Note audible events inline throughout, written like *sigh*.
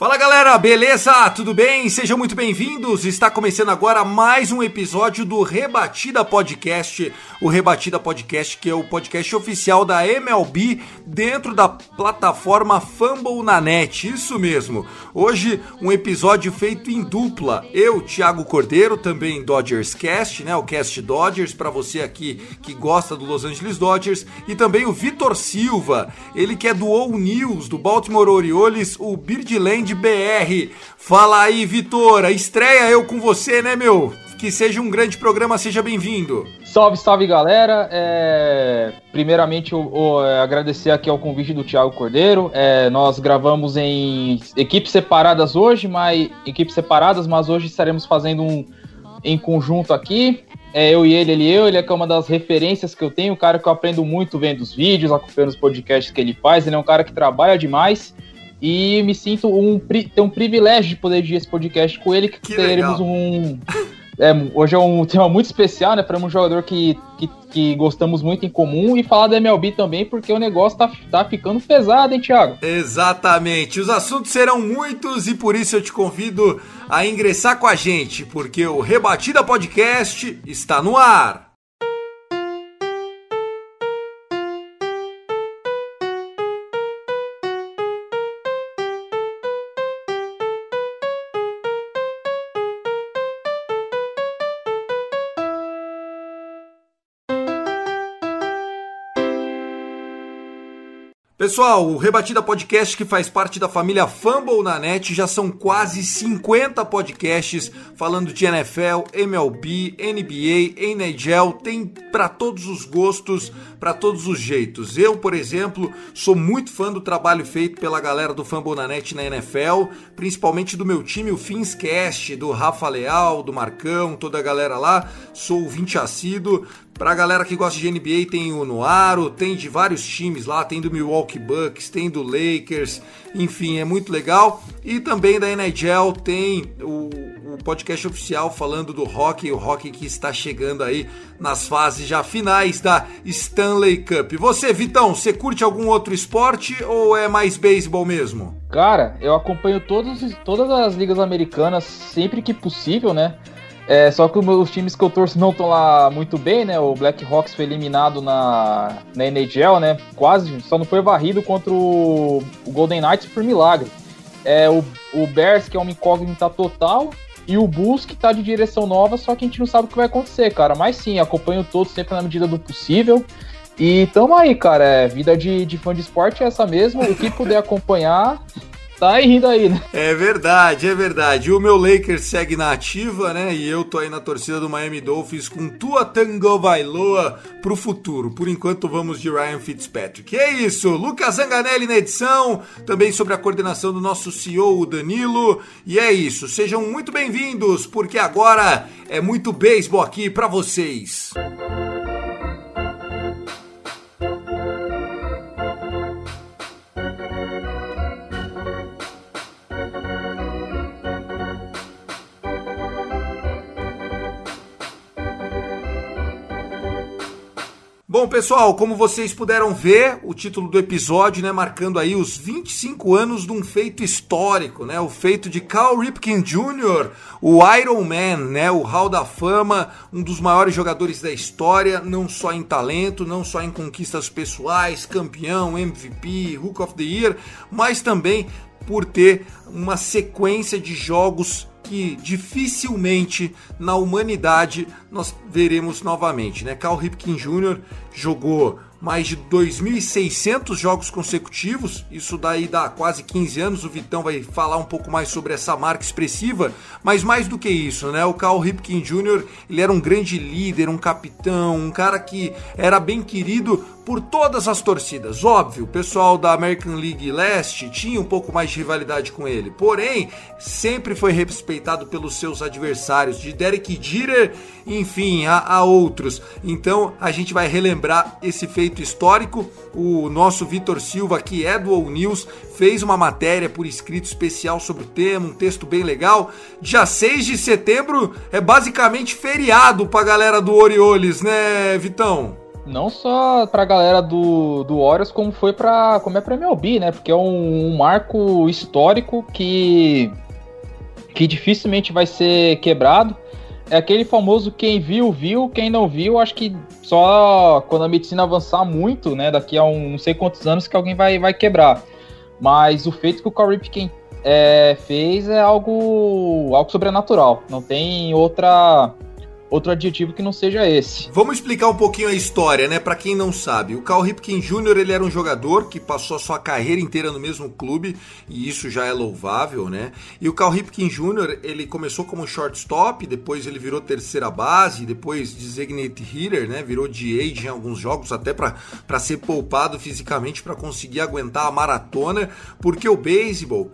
Fala galera, beleza? Tudo bem? Sejam muito bem-vindos. Está começando agora mais um episódio do Rebatida Podcast. O Rebatida Podcast, que é o podcast oficial da MLB dentro da plataforma Fumble na Net. Isso mesmo. Hoje um episódio feito em dupla. Eu, Thiago Cordeiro, também Dodgers Cast, né? O Cast Dodgers para você aqui que gosta do Los Angeles Dodgers e também o Vitor Silva, ele que é do All News do Baltimore Orioles, o Birdland BR. Fala aí, Vitor, a estreia eu com você, né, meu? Que seja um grande programa, seja bem-vindo. Salve, salve galera! É, Primeiramente, eu, eu, é, agradecer aqui ao convite do Thiago Cordeiro. É, nós gravamos em equipes separadas hoje, mas equipes separadas, mas hoje estaremos fazendo um em conjunto aqui. É, eu e ele, ele e eu, ele é, é uma das referências que eu tenho, um cara que eu aprendo muito vendo os vídeos, acompanhando os podcasts que ele faz. Ele é um cara que trabalha demais. E me sinto um, ter um privilégio de poder dividir esse podcast com ele, que, Que teremos legal. um. é, hoje é um tema muito especial, né? Para um jogador que, que, que gostamos muito em comum e falar da MLB também, porque o negócio tá, tá ficando pesado, hein, Thiago? Exatamente. Os assuntos serão muitos e por isso eu te convido a ingressar com a gente, porque o Rebatida Podcast está no ar. Pessoal, o Rebatida Podcast que faz parte da família Fumble na net, já são quase 50 podcasts falando de NFL, MLB, NBA, NHL, tem para todos os gostos, para todos os jeitos. Eu, por exemplo, sou muito fã do trabalho feito pela galera do Fumble na net na NFL, principalmente do meu time, o Finscast, do Rafa Leal, do Marcão, toda a galera lá. Sou ouvinte assíduo. Pra galera que gosta de NBA, tem o Noaro, tem de vários times lá, tem do Milwaukee Bucks, tem do Lakers, enfim, é muito legal. E também da NHL tem o, o podcast oficial falando do hockey, o hockey que está chegando aí nas fases já finais da Stanley Cup. Você, Vitão, você curte algum outro esporte ou é mais beisebol mesmo? Cara, eu acompanho todos, todas as ligas americanas sempre que possível, né? É, só que os times que eu torço não estão lá muito bem, né? O Blackhawks foi eliminado na, na NHL, né? Quase, só não foi varrido contra o, o Golden Knights por milagre. É, o, o Bears, que é uma incógnita total, e o Bulls, que tá de direção nova, só que a gente não sabe o que vai acontecer, cara. Mas sim, acompanho todos sempre na medida do possível. E tamo aí, cara. É, vida de, de fã de esporte é essa mesmo. O que puder acompanhar, tá aí rindo aí, né? É verdade, é verdade. O meu Lakers segue na ativa, né? E eu tô aí na torcida do Miami Dolphins com Tua Tango Bailoa pro futuro. Por enquanto vamos de Ryan Fitzpatrick. É isso, Lucas Zanganelli na edição, também sobre a coordenação do nosso CEO, o Danilo. E é isso, sejam muito bem-vindos, porque agora é muito beisebol aqui pra vocês. Bom, pessoal, como vocês puderam ver, o título do episódio, né, marcando aí os 25 anos de um feito histórico, né, o feito de Cal Ripken Jr., o Iron Man, né, o Hall da Fama, um dos maiores jogadores da história, não só em talento, não só em conquistas pessoais, campeão, MVP, Hook of the Year, mas também por ter uma sequência de jogos que dificilmente na humanidade nós veremos novamente, né? Cal Ripken Jr. jogou mais de 2.600 jogos consecutivos, isso daí dá quase 15 anos. O Vitão vai falar um pouco mais sobre essa marca expressiva, mas mais do que isso, né? O Cal Ripken Jr. ele era um grande líder, um capitão, um cara que era bem querido por todas as torcidas. Óbvio, o pessoal da American League Leste tinha um pouco mais de rivalidade com ele, porém, sempre foi respeitado pelos seus adversários, de Derek Jeter, enfim, a, a outros. Então, a gente vai relembrar esse feito histórico. O nosso Vitor Silva, que é do All News, fez uma matéria por escrito especial sobre o tema, um texto bem legal. Dia 6 de setembro é basicamente feriado pra galera do Orioles, né, Vitão? Não só pra galera do, do Warriors, como foi pra, como é pra MLB, né? Porque é um, um marco histórico que, que dificilmente vai ser quebrado. É aquele famoso quem viu, viu, quem não viu, acho que só quando a medicina avançar muito, né? Daqui a um não sei quantos anos que alguém vai, vai quebrar. Mas o feito que o Corey Pickens é, fez é algo, algo sobrenatural. Não tem outra outro adjetivo que não seja esse. Vamos explicar um pouquinho a história, né? Para quem não sabe, o Cal Ripken Jr. ele era um jogador que passou a sua carreira inteira no mesmo clube e isso já é louvável, né? E o Cal Ripken Jr. ele começou como shortstop, depois ele virou terceira base, depois designated hitter, né? Virou DH em alguns jogos até para ser poupado fisicamente para conseguir aguentar a maratona, porque o beisebol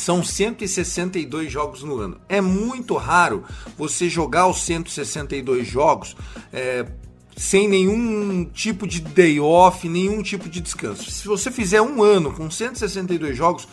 são 162 jogos no ano. É muito raro você jogar os 162 jogos é, sem nenhum tipo de day off, nenhum tipo de descanso. Se você fizer um ano com 162 jogos,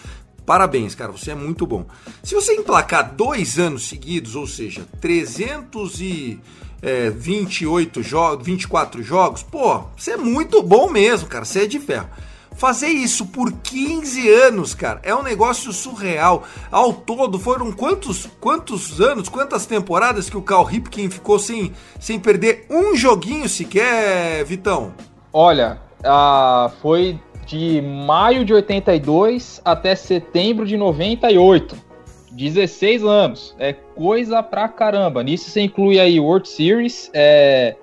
Parabéns, cara, você é muito bom. Se você emplacar dois anos seguidos, ou seja, 328 jogos, 24 jogos, pô, você é muito bom mesmo, cara, você é de ferro. Fazer isso por 15 anos, cara, é um negócio surreal. Ao todo, foram quantos, quantos anos, quantas temporadas que o Cal Ripken ficou sem, sem perder um joguinho sequer, Vitão? Olha, uh, foi de maio de 82 até setembro de 98. 16 anos. É coisa pra caramba. Nisso você inclui aí World Series, é,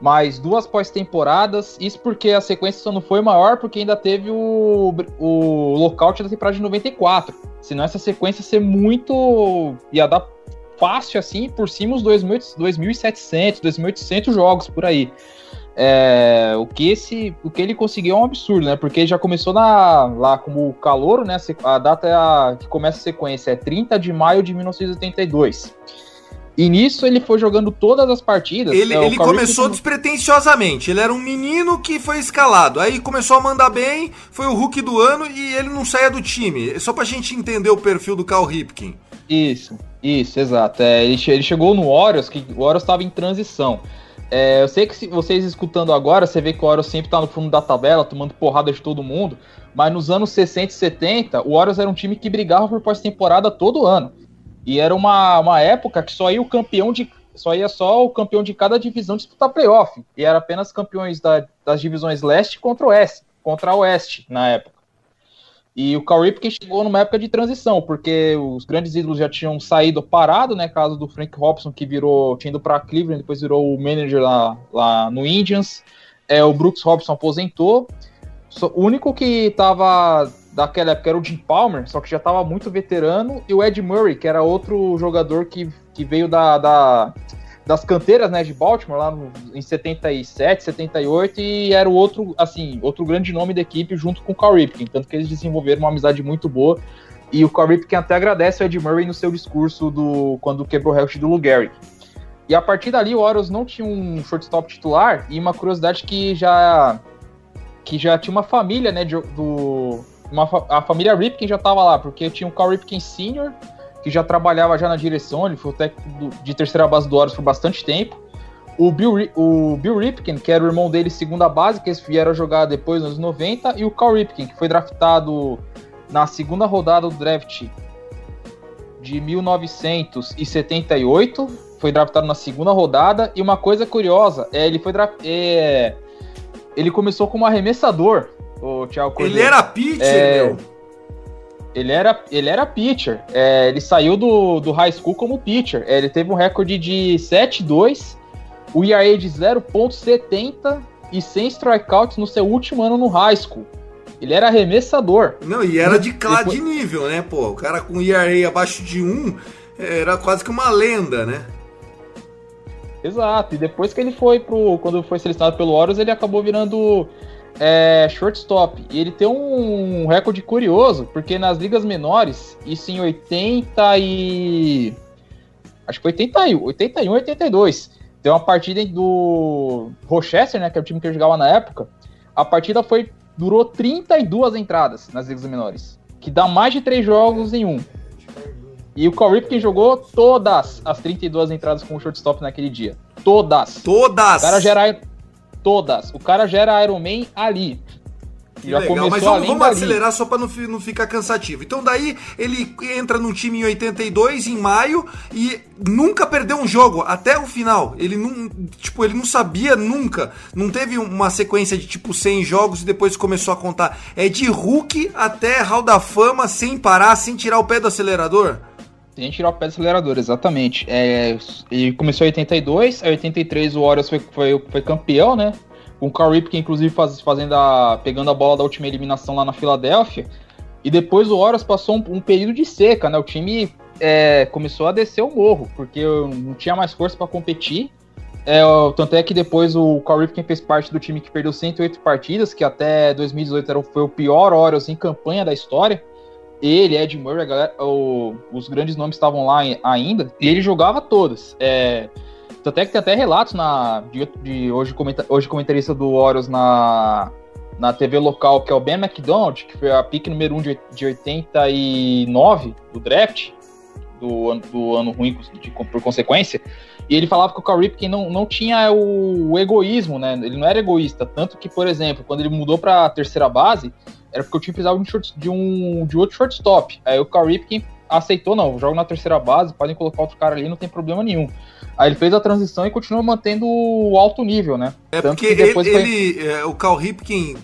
mais duas pós-temporadas. Isso porque a sequência só não foi maior, porque ainda teve o, o lockout da temporada de 94. Senão essa sequência ia ser muito. ia dar fácil assim por cima os 2.700, 2.800 jogos por aí. É, o que esse, o que ele conseguiu é um absurdo, né? Porque já começou na, lá como calor, né? A data é a, que começa a sequência é 30 de maio de 1982. E nisso ele foi jogando todas as partidas. Ele, é, ele começou que... despretensiosamente. Ele era um menino que foi escalado. Aí começou a mandar bem, foi o Hulk do ano e ele não saía do time. Só pra gente entender o perfil do Cal Ripken. Isso, isso, exato. É, ele, ele, chegou no Orioles, que o Orioles estava em transição. É, eu sei que se vocês escutando agora, você vê que o Orioles sempre tá no fundo da tabela, tomando porrada de todo mundo. Mas nos anos 60 e 70, o Orioles era um time que brigava por pós-temporada todo ano. E era uma, uma época que só ia o campeão de. Só ia só o campeão de cada divisão disputar playoff. E era apenas campeões da, das divisões leste contra oeste, contra oeste na época. E o Cal Ripken chegou numa época de transição, porque os grandes ídolos já tinham saído parado, né? Caso do Frank Robson, que virou, tinha ido para Cleveland, depois virou o manager lá, lá no Indians. É, o Brooks Robson aposentou. O único que estava daquela época era o Jim Palmer, só que já estava muito veterano, e o Ed Murray, que era outro jogador que, que veio da, da das canteiras né, de Baltimore, lá no, em 77, 78, e era o outro, assim, outro grande nome da equipe junto com o Carl Ripken, tanto que eles desenvolveram uma amizade muito boa, e o Carl Ripken até agradece o Ed Murray no seu discurso do quando quebrou o recorde do Lou Gehrig. E a partir dali o Orioles não tinha um shortstop titular, e uma curiosidade que já que já tinha uma família, né, de, do, uma, a família Ripken já estava lá, porque tinha o Carl Ripken Sr., que já trabalhava já na direção, ele foi o técnico do, de terceira base do Orioles por bastante tempo. O Bill, o Bill Ripken, que era o irmão dele, segunda base, que eles vieram jogar depois nos anos 90, e o Carl Ripken, que foi draftado na segunda rodada do draft de 1978, foi draftado na segunda rodada, e uma coisa curiosa, é, ele foi é, ele começou como arremessador, o Thiago Cordeiro. Ele era pitcher, é, meu. Ele era, ele era pitcher. É, ele saiu do, do high school como pitcher. É, ele teve um recorde de 7-2, o ERA de 0.70 e 100 strikeouts no seu último ano no high school. Ele era arremessador. Não, e era de, Depois... de nível, né, pô? O cara com ERA abaixo de 1 era quase que uma lenda, né? Exato, e depois que ele foi pro. Quando foi selecionado pelo Orioles, ele acabou virando é, shortstop. E ele tem um recorde curioso, porque nas ligas menores, isso em 80 e. Acho que foi 81, 81 82. Tem uma partida do Rochester, né? Que é o time que eu jogava na época. A partida foi durou 32 entradas nas ligas menores, que dá mais de 3 jogos em um. E o Cal Ripken jogou todas as 32 entradas com o shortstop naquele dia. Todas. Todas! O cara gera todas. O cara gera Iron Man ali. Que já legal, mas vamos, vamos acelerar só para não, não ficar cansativo. Então daí ele entra num time em 82 em maio e nunca perdeu um jogo até o final. Ele não, tipo, ele não sabia nunca, não teve uma sequência de tipo 100 jogos e depois começou a contar. É de Hulk até Hall da Fama sem parar, sem tirar o pé do acelerador. Sem tirar o pé do acelerador, exatamente. É, ele começou em 82, em 83 o Warriors foi, foi, foi campeão, né? Com o Carl Ripken, inclusive, faz, fazendo a, pegando a bola da última eliminação lá na Filadélfia. E depois o Warriors passou um, um período de seca, né? O time é, começou a descer o morro, porque não tinha mais força para competir. É, tanto é que depois o Carl Ripken fez parte do time que perdeu 108 partidas, que até 2018 era, foi o pior Orioles em campanha da história ele, Ed Murray, galera, o, os grandes nomes estavam lá ainda, e ele jogava todas. É, até que tem até relatos na, de, de hoje, comenta, hoje comentarista do Orioles na, na TV local, que é o Ben McDonald, que foi a pick número 1 de, de 89 do draft, do, do ano ruim de, por consequência, e ele falava que o Cal Ripken não, não tinha o, o, egoísmo, né? Ele não era egoísta, tanto que, por exemplo, quando ele mudou para a terceira base, era porque o time precisava de um, short, de, um de outro shortstop. Aí o Cal Ripken aceitou, não, jogo na terceira base, podem colocar outro cara ali, não tem problema nenhum. Aí ele fez a transição e continuou mantendo o alto nível, né? É Tanto porque ele, foi... ele é, o Cal Ripken,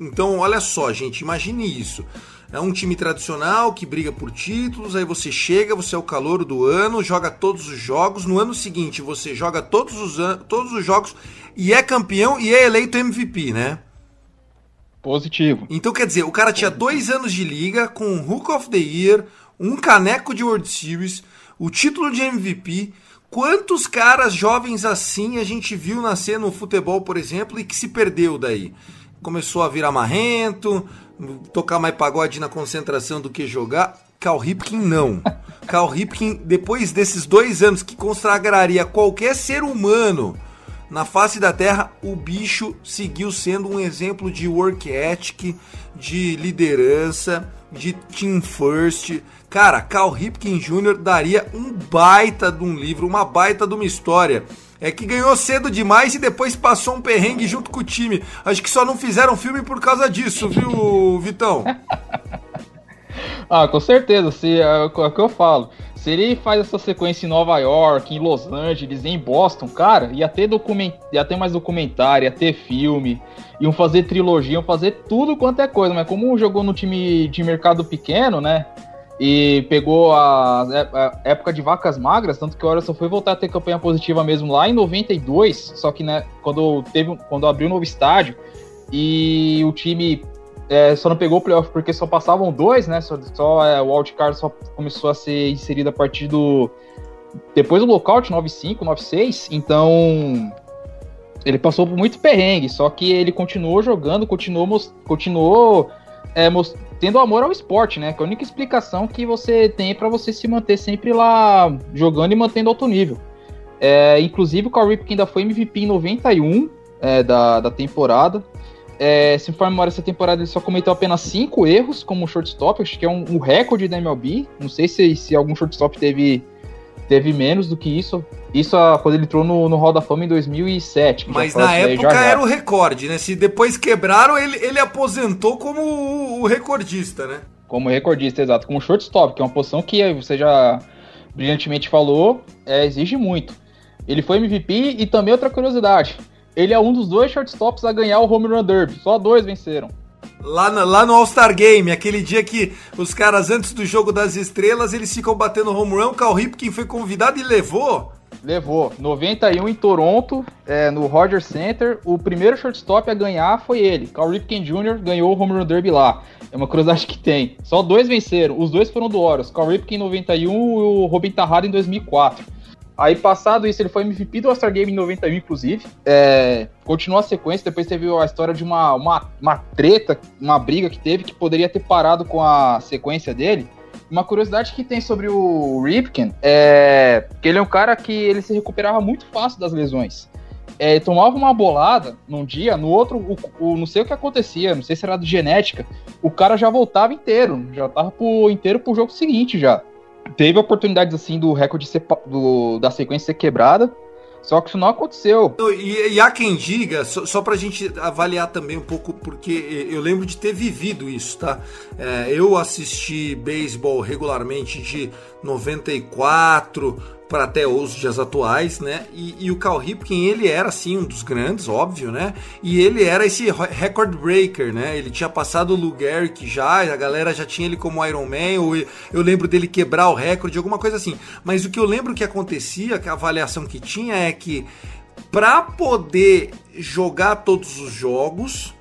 então olha só, gente, imagine isso. É um time tradicional que briga por títulos, aí você chega, você é o calor do ano, joga todos os jogos. No ano seguinte, você joga todos os, todos os jogos e é campeão e é eleito MVP, né? Positivo. Então quer dizer, o cara tinha dois anos de liga com um Hook of the Year, um caneco de World Series, o título de MVP. Quantos caras jovens assim a gente viu nascer no futebol, por exemplo, e que se perdeu daí? Começou a virar marrento, tocar mais pagode na concentração do que jogar. Cal Ripken não. Cal Ripken, depois desses dois anos que consagraria qualquer ser humano na face da Terra, o bicho seguiu sendo um exemplo de work ethic, de liderança, de team first. Cara, Cal Ripken Jr. daria um baita de um livro, uma baita de uma história. É que ganhou cedo demais e depois passou um perrengue junto com o time. Acho que só não fizeram filme por causa disso, viu, Vitão? *laughs* *laughs* ah, com certeza, se, é, é o que eu falo. Se ele faz essa sequência em Nova York, em Los Angeles, em Boston, cara, ia ter, document... ia ter mais documentário, ia ter filme, iam fazer trilogia, iam fazer tudo quanto é coisa, mas como jogou no time de mercado pequeno, né? E pegou a, a época de vacas magras, tanto que o Orson foi voltar a ter campanha positiva mesmo lá em 92, só que né, quando, teve, quando abriu um novo estádio e o time é, só não pegou o playoff porque só passavam dois, né? Só, só é, o wildcard só começou a ser inserido a partir do. Depois do lockout, 9-5, 9-6. Então. Ele passou por muito perrengue, só que ele continuou jogando, continuou, continuou é, tendo amor ao esporte, né? Que é a única explicação que você tem para você se manter sempre lá jogando e mantendo alto nível. É, inclusive o Cal Ripken ainda foi MVP em 91 é, da, da temporada. É, se for memória, essa temporada ele só cometeu apenas cinco erros como shortstop, acho que é um, um recorde da MLB. Não sei se, se algum shortstop teve, teve menos do que isso. Isso quando ele entrou no, no Hall da Fama em 2007. Mas na época já era o recorde, né? Se depois quebraram, ele, ele aposentou como o, o recordista, né? Como recordista, exato. Como shortstop, que é uma posição que você já brilhantemente falou, é, exige muito. Ele foi MVP e também outra curiosidade ele é um dos dois shortstops a ganhar o Home Run Derby. Só dois venceram. Lá no, lá no All-Star Game, aquele dia que os caras, antes do jogo das estrelas, eles ficam batendo home run, o Cal Ripken foi convidado e levou. Levou. 91 em Toronto, é, no Rogers Center. O primeiro shortstop a ganhar foi ele. Cal Ripken Jr. ganhou o Home Run Derby lá. É uma curiosidade que tem. Só dois venceram. Os dois foram do Orioles. Cal Ripken em 91 e o Robin Tahara em 2004. Aí, passado isso, ele foi MVP do All-Star Game em 91, inclusive. É, continuou a sequência, depois teve a história de uma, uma, uma treta, uma briga que teve, que poderia ter parado com a sequência dele. Uma curiosidade que tem sobre o Ripken é que ele é um cara que ele se recuperava muito fácil das lesões. É, tomava uma bolada num dia, no outro, o, o, não sei o que acontecia, não sei se era de genética, o cara já voltava inteiro, já tava pro, inteiro pro jogo seguinte já teve oportunidades assim do recorde ser, do, da sequência ser quebrada, só que isso não aconteceu. E, e há quem diga, só, só pra gente avaliar também um pouco, porque eu lembro de ter vivido isso, tá? É, eu assisti beisebol regularmente de 94 para até os dias atuais, né? E, e o Cal Ripken, ele era assim um dos grandes, óbvio, né? E ele era esse record breaker, né? Ele tinha passado o Lou Gehrig já, a galera já tinha ele como Iron Man, ou eu lembro dele quebrar o recorde, alguma coisa assim. Mas o que eu lembro que acontecia, que a avaliação que tinha é que para poder jogar todos os jogos,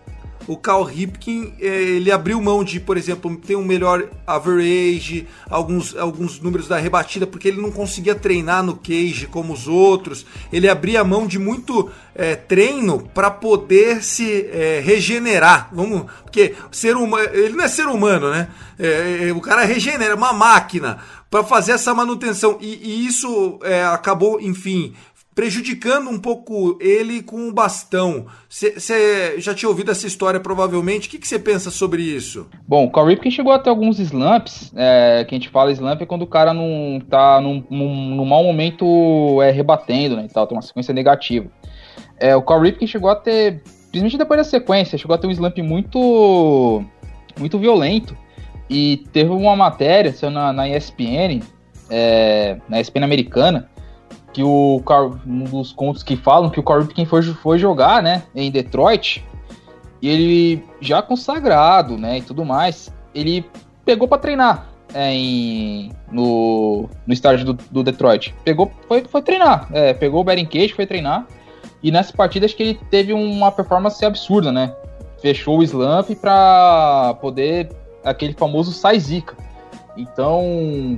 o Cal Ripken é, ele abriu mão de, por exemplo, ter um melhor average, alguns, alguns números da rebatida, porque ele não conseguia treinar no cage como os outros. Ele abria mão de muito é, treino para poder se é, regenerar. Vamos, porque ser humano, ele não é ser humano, né? É, é, o cara regenera, uma máquina para fazer essa manutenção. E, e isso é, acabou, enfim, prejudicando um pouco ele com o bastão. Você já tinha ouvido essa história provavelmente. O que você pensa sobre isso? Bom, o Cal Ripken chegou até alguns slumps. É, que a gente fala slump é quando o cara não tá num, num, num mau momento é, rebatendo, né? E tal, tem uma sequência negativa. É, o Cal Ripken chegou a ter, principalmente depois da sequência, chegou a ter um slump muito, muito violento. E teve uma matéria na, na ESPN, é, na ESPN americana, que o um dos contos que falam que o Corey Ripken foi, foi jogar, né, em Detroit, e ele já consagrado, né, e tudo mais, ele pegou para treinar é, em, no, no estádio do, do, Detroit. Pegou, foi, foi treinar, é, pegou o batting cage, foi treinar, e nessa partida acho que ele teve uma performance absurda, né, fechou o slump para poder aquele famoso sai zica. Então,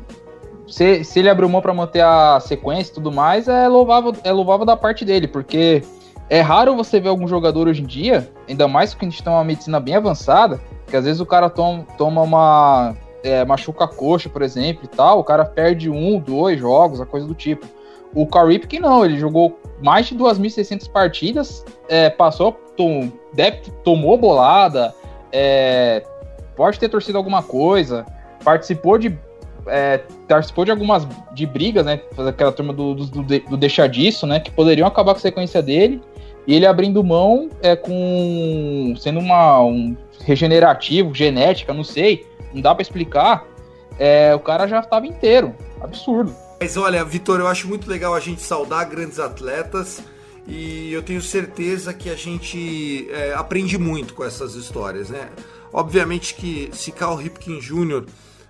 se, se ele abriu mão para manter a sequência e tudo mais, é louvável, é louvável da parte dele, porque é raro você ver algum jogador hoje em dia, ainda mais que a gente tem uma medicina bem avançada, que às vezes o cara toma, toma uma. É, machuca a coxa, por exemplo, e tal, o cara perde um, dois jogos, a coisa do tipo. O Karip que não, ele jogou mais de 2.600 partidas, é, passou, tom, deve, tomou bolada, é, pode ter torcido alguma coisa, participou de é, participou de algumas de brigas, né? Aquela turma do, do, do deixar disso, né? Que poderiam acabar com a sequência dele. E ele abrindo mão é, com. sendo uma, um regenerativo, genética, não sei. Não dá para explicar. É, o cara já estava inteiro. Absurdo. Mas olha, Vitor, eu acho muito legal a gente saudar grandes atletas. E eu tenho certeza que a gente é, aprende muito com essas histórias, né? Obviamente que se Cal Ripken Jr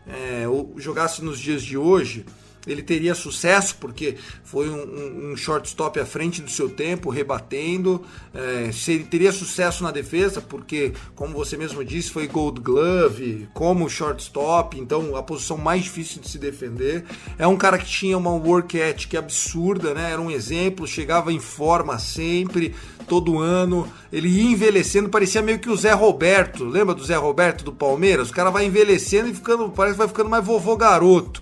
é, jogasse nos dias de hoje, ele teria sucesso porque foi um, um, shortstop à frente do seu tempo, rebatendo. É, se ele teria sucesso na defesa, porque, como você mesmo disse, foi Gold Glove, como shortstop, então a posição mais difícil de se defender. É um cara que tinha uma work ethic absurda, né? Era um exemplo, chegava em forma sempre, todo ano. Ele ia envelhecendo, parecia meio que o Zé Roberto. Lembra do Zé Roberto do Palmeiras? O cara vai envelhecendo e ficando, parece que vai ficando mais vovô garoto.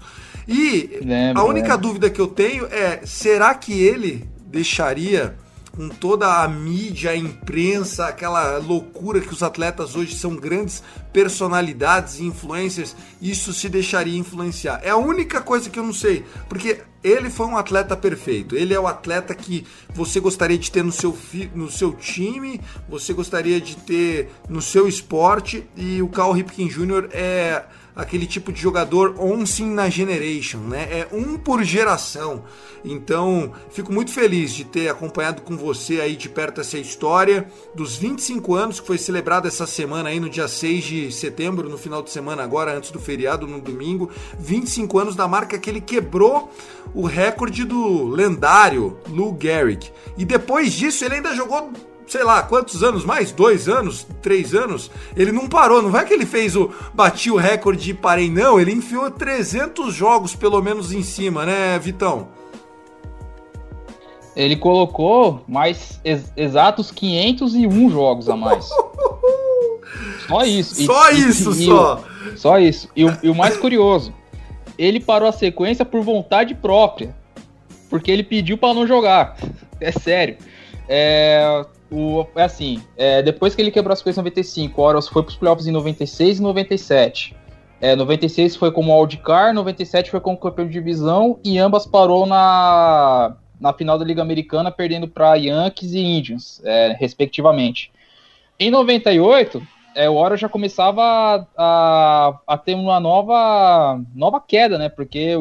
E a única dúvida que eu tenho é: será que ele deixaria com toda a mídia, a imprensa, aquela loucura que os atletas hoje são grandes personalidades e influencers, isso se deixaria influenciar? É a única coisa que eu não sei, porque ele foi um atleta perfeito. Ele é o atleta que você gostaria de ter no seu, no seu time, você gostaria de ter no seu esporte, e o Carl Ripken Jr. é aquele tipo de jogador once in a generation, né? É um por geração. Então, fico muito feliz de ter acompanhado com você aí de perto essa história dos 25 anos que foi celebrada essa semana aí no dia 6 de setembro, no final de semana agora, antes do feriado, no domingo. 25 anos da marca que ele quebrou o recorde do lendário Lou Gehrig. E depois disso ele ainda jogou sei lá, quantos anos mais? Dois anos? Três anos? Ele não parou, não vai que ele fez o. bati o recorde e parei, não. Ele enfiou 300 jogos pelo menos em cima, né, Vitão? Ele colocou mais ex exatos 501 jogos a mais. *laughs* Só isso. Só e, isso, e, só. E, só isso. E o, e o mais curioso, ele parou a sequência por vontade própria. Porque ele pediu para não jogar. *laughs* É sério. É, o, é assim, é, depois que ele quebrou a sequência em 95, o Orioles foi para os playoffs em 96 e 97. É, 96 foi como wildcard, 97 foi como campeão de divisão e ambas parou na, na final da Liga Americana, perdendo para Yankees e Indians, é, respectivamente. Em 98, é, o Orioles já começava a, a, a, ter uma nova, nova queda, né? Porque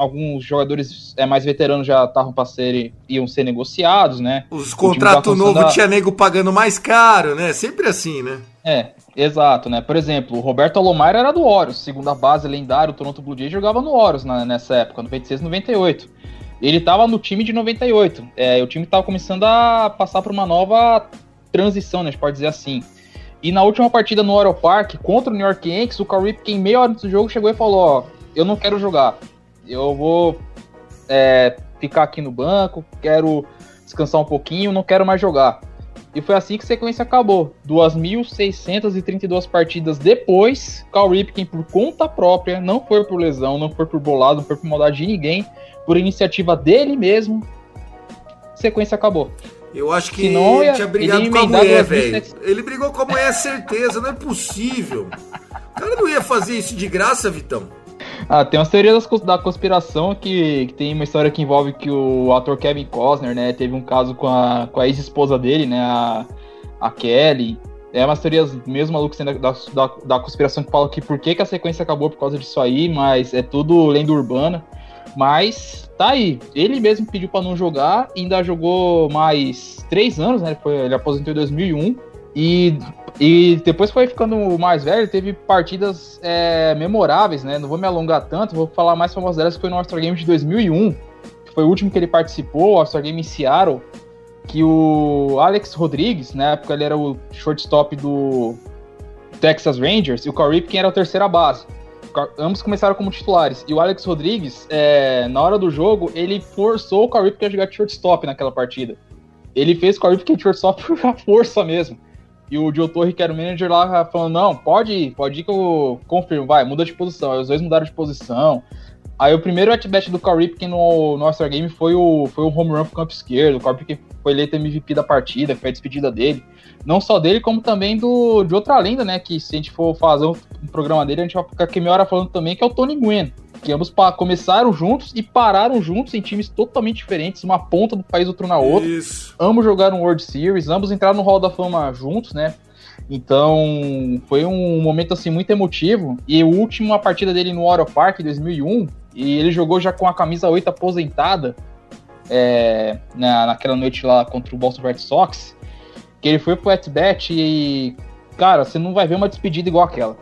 alguns jogadores é, mais veteranos já estavam para ser iam ser negociados, né? Os contratos novos a... tinha nego pagando mais caro, né? Sempre assim, né? É, exato, né? Por exemplo, o Roberto Alomar era do Orioles, segunda base lendário, o Toronto Blue Jays jogava no Orioles na, nessa época, 96 98. Ele estava no time de 98. É, o time estava começando a passar por uma nova transição, né? A gente pode dizer assim. E na última partida no Oro Park contra o New York Yankees, o Cal Ripken, meia hora antes do jogo, chegou e falou: Ó, eu não quero jogar eu vou é, ficar aqui no banco, quero descansar um pouquinho, não quero mais jogar. E foi assim que a sequência acabou. 2.632 partidas depois, Cal Ripken, por conta própria, não foi por lesão, não foi por bolado, não foi por maldade de ninguém, por iniciativa dele mesmo, sequência acabou. Eu acho que Senão, ele tinha brigado ele com a mulher, velho. Ele brigou com a mulher, certeza, não é possível. O cara não ia fazer isso de graça, Vitão. Ah, tem umas teorias da conspiração que, que, tem uma história que envolve que o ator Kevin Costner, né, teve um caso com a, com a ex-esposa dele, né, a, a Kelly. É umas teorias mesmo malucas da, da, da conspiração que falam que por que, que a sequência acabou por causa disso aí, mas é tudo lenda urbana. Mas tá aí. Ele mesmo pediu para não jogar, ainda jogou mais três anos, né? Ele, foi, ele aposentou em 2001. E e depois foi ficando mais velho, teve partidas é, memoráveis, né? Não vou me alongar tanto, vou falar mais famosas delas, que foi no All-Star Game de 2001, que foi o último que ele participou, All-Star Game em Seattle, que o Alex Rodrigues, na época ele era o shortstop do Texas Rangers, e o Corey quem era a terceira base. Ambos começaram como titulares. E o Alex Rodrigues, é, na hora do jogo, ele forçou o Corey a jogar de shortstop naquela partida. Ele fez o Corey de shortstop *laughs* por força mesmo. E o Joe Torre, que era o manager lá, falando, não, pode ir, pode ir que eu confirmo, vai, muda de posição. Aí os dois mudaram de posição. Aí o primeiro at-bat do Cal Ripken no, no All-Star Game foi o, foi o home run pro campo esquerdo. O Cal Ripken foi eleito MVP da partida, foi a despedida dele. Não só dele, como também do, de outra lenda, né? Que se a gente for fazer um, um programa dele, a gente vai ficar aqui meia hora falando também, que é o Tony Gwynn que ambos começaram juntos e pararam juntos em times totalmente diferentes, uma ponta do país, outro na outra. Isso. Ambos jogaram World Series, ambos entraram no Hall da Fama juntos, né? Então, foi um momento assim muito emotivo. E a última partida dele no Oro Park em 2001, e ele jogou já com a camisa 8 aposentada é, na, naquela noite lá contra o Boston Red Sox, que ele foi pro at-bat e, cara, você não vai ver uma despedida igual aquela.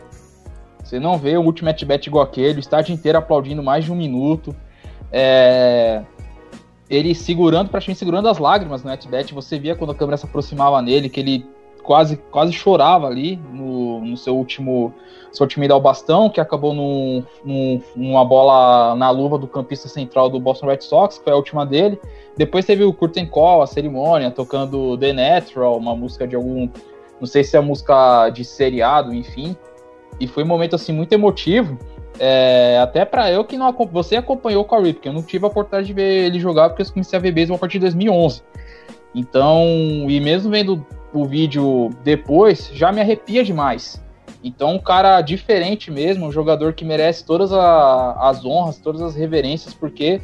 Você não vê o último at-bat igual aquele, o estádio inteiro aplaudindo mais de um minuto. É... Ele segurando, praticamente segurando as lágrimas no at-bat. Você via quando a câmera se aproximava nele, que ele quase, quase chorava ali no, no seu último seu ida ao bastão, que acabou num, num, numa bola na luva do campista central do Boston Red Sox, que foi a última dele. Depois teve o Curtain Call, a cerimônia, tocando The Natural, uma música de algum. Não sei se é música de seriado, enfim. E foi um momento assim muito emotivo. É, até para eu que não você acompanhou o Corey, porque eu não tive a oportunidade de ver ele jogar porque eu comecei a ver beisebol a partir de 2011. Então, e mesmo vendo o vídeo depois, já me arrepia demais. Então, um cara diferente mesmo, um jogador que merece todas a, as honras, todas as reverências, porque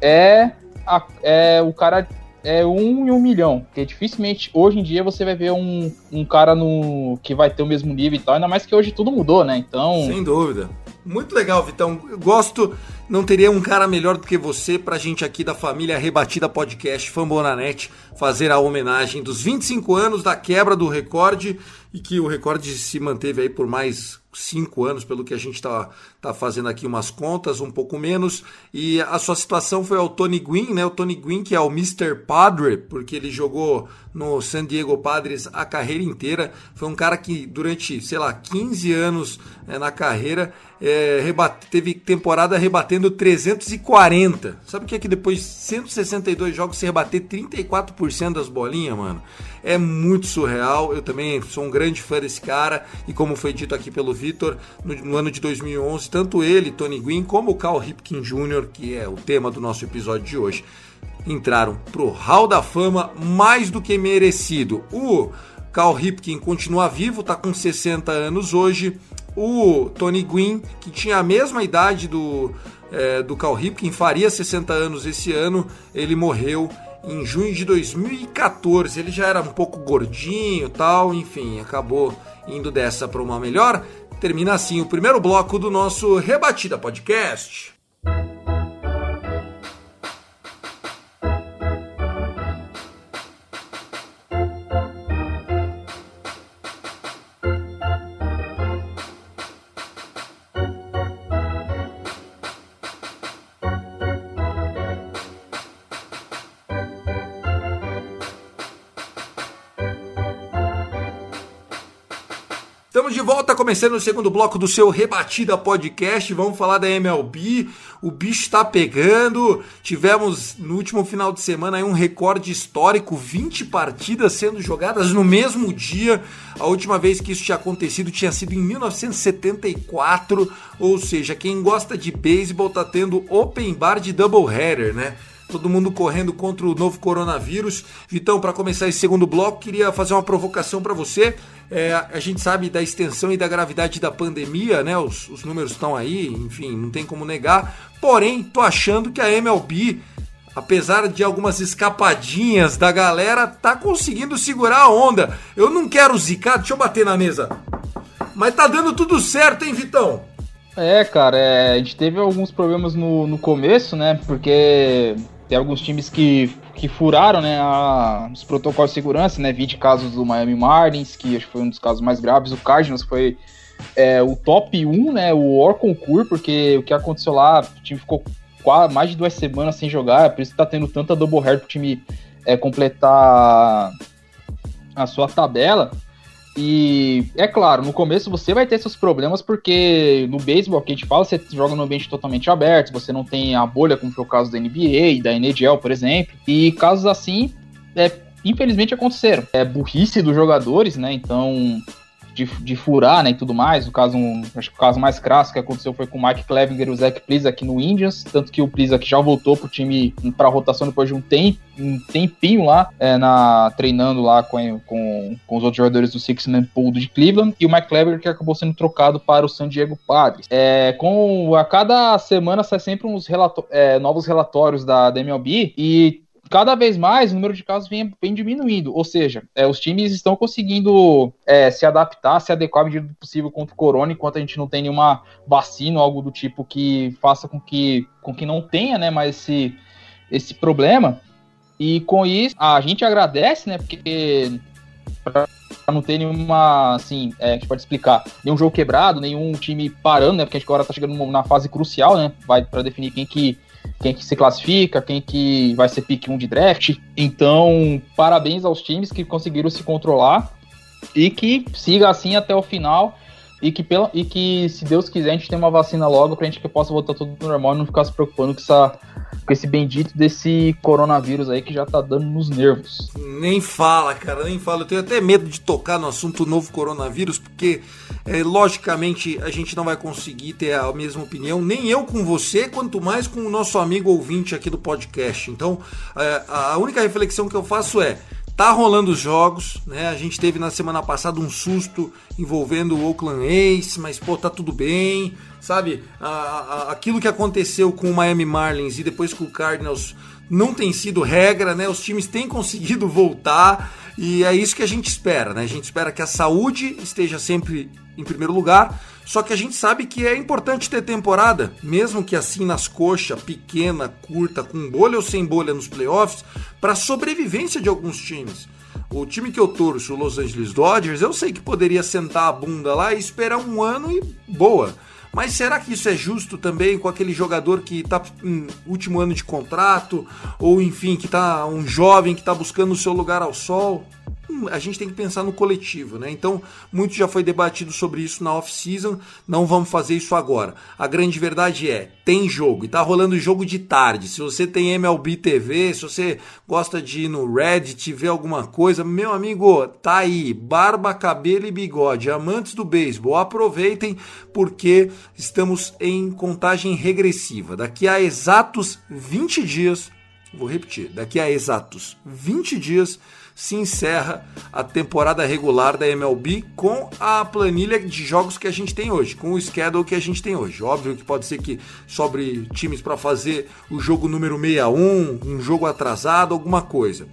é, a, é o cara é um em um milhão. Porque dificilmente hoje em dia você vai ver um, um cara no que vai ter o mesmo nível e tal. Ainda mais que hoje tudo mudou, né? Então. Sem dúvida. Muito legal, Vitão. Eu gosto, não teria um cara melhor do que você pra gente aqui da família Rebatida Podcast Fambonanet fazer a homenagem dos 25 anos da quebra do recorde e que o recorde se manteve aí por mais cinco anos, pelo que a gente está tá fazendo aqui umas contas, um pouco menos. E a sua situação foi ao Tony Gwynn, né? O Tony Gwynn, que é o Mr. Padre, porque ele jogou no San Diego Padres a carreira inteira. Foi um cara que durante, sei lá, 15 anos é, na carreira é, rebate, teve temporada rebatendo 340. Sabe o que é que depois de 162 jogos você rebater 34% das bolinhas, mano? É muito surreal. Eu também sou um grande fã desse cara e como foi dito aqui pelo Vitor, no, no, ano de 2011, tanto ele, Tony Gwynn, como o Cal Ripken Jr., que é o tema do nosso episódio de hoje, entraram pro Hall da Fama mais do que merecido. O Cal Ripken continua vivo, tá com 60 anos hoje o Tony Gwynn, que tinha a mesma idade do, é, do Cal Ripken, faria 60 anos esse ano, ele morreu em junho de 2014. Ele já era um pouco gordinho tal, enfim, acabou indo dessa para uma melhor. Termina assim o primeiro bloco do nosso Rebatida Podcast. Estamos de volta, começando o segundo bloco do seu Rebatida Podcast. Vamos falar da MLB. O bicho está pegando. Tivemos no último final de semana um recorde histórico: 20 partidas sendo jogadas no mesmo dia. A última vez que isso tinha acontecido tinha sido em 1974. Ou seja, quem gosta de beisebol tá tendo open bar de doubleheader, né? todo mundo correndo contra o novo coronavírus. Vitão, para começar esse segundo bloco, queria fazer uma provocação para você. É, a gente sabe da extensão e da gravidade da pandemia, né? Os, os números estão aí, enfim, não tem como negar. Porém, tô achando que a MLB, apesar de algumas escapadinhas da galera, tá conseguindo segurar a onda. Eu não quero zicar, deixa eu bater na mesa. Mas tá dando tudo certo, hein, Vitão? É, cara, é, a gente teve alguns problemas no, no começo, né? Porque tem alguns times que, que furaram né, a, os protocolos de segurança, né? 20 casos do Miami Marlins, que acho que foi um dos casos mais graves. O Cardinals foi é, o top 1, né? O Orconcourt, porque o que aconteceu lá, o time ficou quase, mais de duas semanas sem jogar, por isso que tá tendo tanta double head pro time é, completar a sua tabela. E é claro, no começo você vai ter seus problemas, porque no beisebol que a gente fala, você joga num ambiente totalmente aberto, você não tem a bolha, como foi o caso da NBA e da NHL, por exemplo. E casos assim, é, infelizmente aconteceram. É burrice dos jogadores, né? Então de, de furar, né, e tudo mais. O caso, um, acho que o caso mais crasso que aconteceu foi com o Mike Clevinger e o Zach aqui no Indians, tanto que o aqui já voltou pro time para rotação depois de um, temp, um tempinho lá, é, na, treinando lá com, com, com os outros jogadores do Six-Man Pool de Cleveland, e o Mike Clevinger que acabou sendo trocado para o San Diego Padres. É, com, a cada semana sai sempre uns relato, é, novos relatórios da, da MLB, e cada vez mais o número de casos vem, vem diminuindo, ou seja, é, os times estão conseguindo é, se adaptar, se adequar à medida do possível contra o corona, enquanto a gente não tem nenhuma vacina ou algo do tipo que faça com que, com que não tenha né, mais esse, esse problema. E com isso, a gente agradece, né, porque para não ter nenhuma, assim, é, a gente pode explicar, nenhum jogo quebrado, nenhum time parando, né, porque a gente agora tá chegando na fase crucial, né, vai para definir quem que quem que se classifica, quem que vai ser pick 1 de draft. Então, parabéns aos times que conseguiram se controlar e que siga assim até o final e que, pela, e que se Deus quiser, a gente tenha uma vacina logo pra gente que possa voltar tudo normal e não ficar se preocupando com, essa, com esse bendito desse coronavírus aí que já tá dando nos nervos. Nem fala, cara, nem fala. Eu tenho até medo de tocar no assunto novo coronavírus, porque é, logicamente a gente não vai conseguir ter a mesma opinião, nem eu com você, quanto mais com o nosso amigo ouvinte aqui do podcast. Então, é, a única reflexão que eu faço é Tá rolando os jogos, né? A gente teve na semana passada um susto envolvendo o Oakland Ace, mas pô, tá tudo bem, sabe? A, a, aquilo que aconteceu com o Miami Marlins e depois com o Cardinals não tem sido regra, né? Os times têm conseguido voltar. E é isso que a gente espera, né? A gente espera que a saúde esteja sempre em primeiro lugar, só que a gente sabe que é importante ter temporada, mesmo que assim nas coxas, pequena, curta, com bolha ou sem bolha nos playoffs, para sobrevivência de alguns times. O time que eu torço, o Los Angeles Dodgers, eu sei que poderia sentar a bunda lá e esperar um ano e boa. Mas será que isso é justo também com aquele jogador que está em último ano de contrato, ou enfim, que está um jovem que está buscando o seu lugar ao sol? Hum, a gente tem que pensar no coletivo, né? Então, muito já foi debatido sobre isso na off-season, não vamos fazer isso agora. A grande verdade é, tem jogo, e tá rolando jogo de tarde. Se você tem MLB TV, se você gosta de ir no Reddit ver alguma coisa, meu amigo, tá aí, barba, cabelo e bigode, amantes do beisebol, aproveitem porque estamos em contagem regressiva. Daqui a exatos 20 dias, vou repetir, daqui a exatos 20 dias se encerra a temporada regular da MLB com a planilha de jogos que a gente tem hoje, com o schedule que a gente tem hoje. Óbvio que pode ser que sobre times para fazer o jogo número 61, um jogo atrasado, alguma coisa.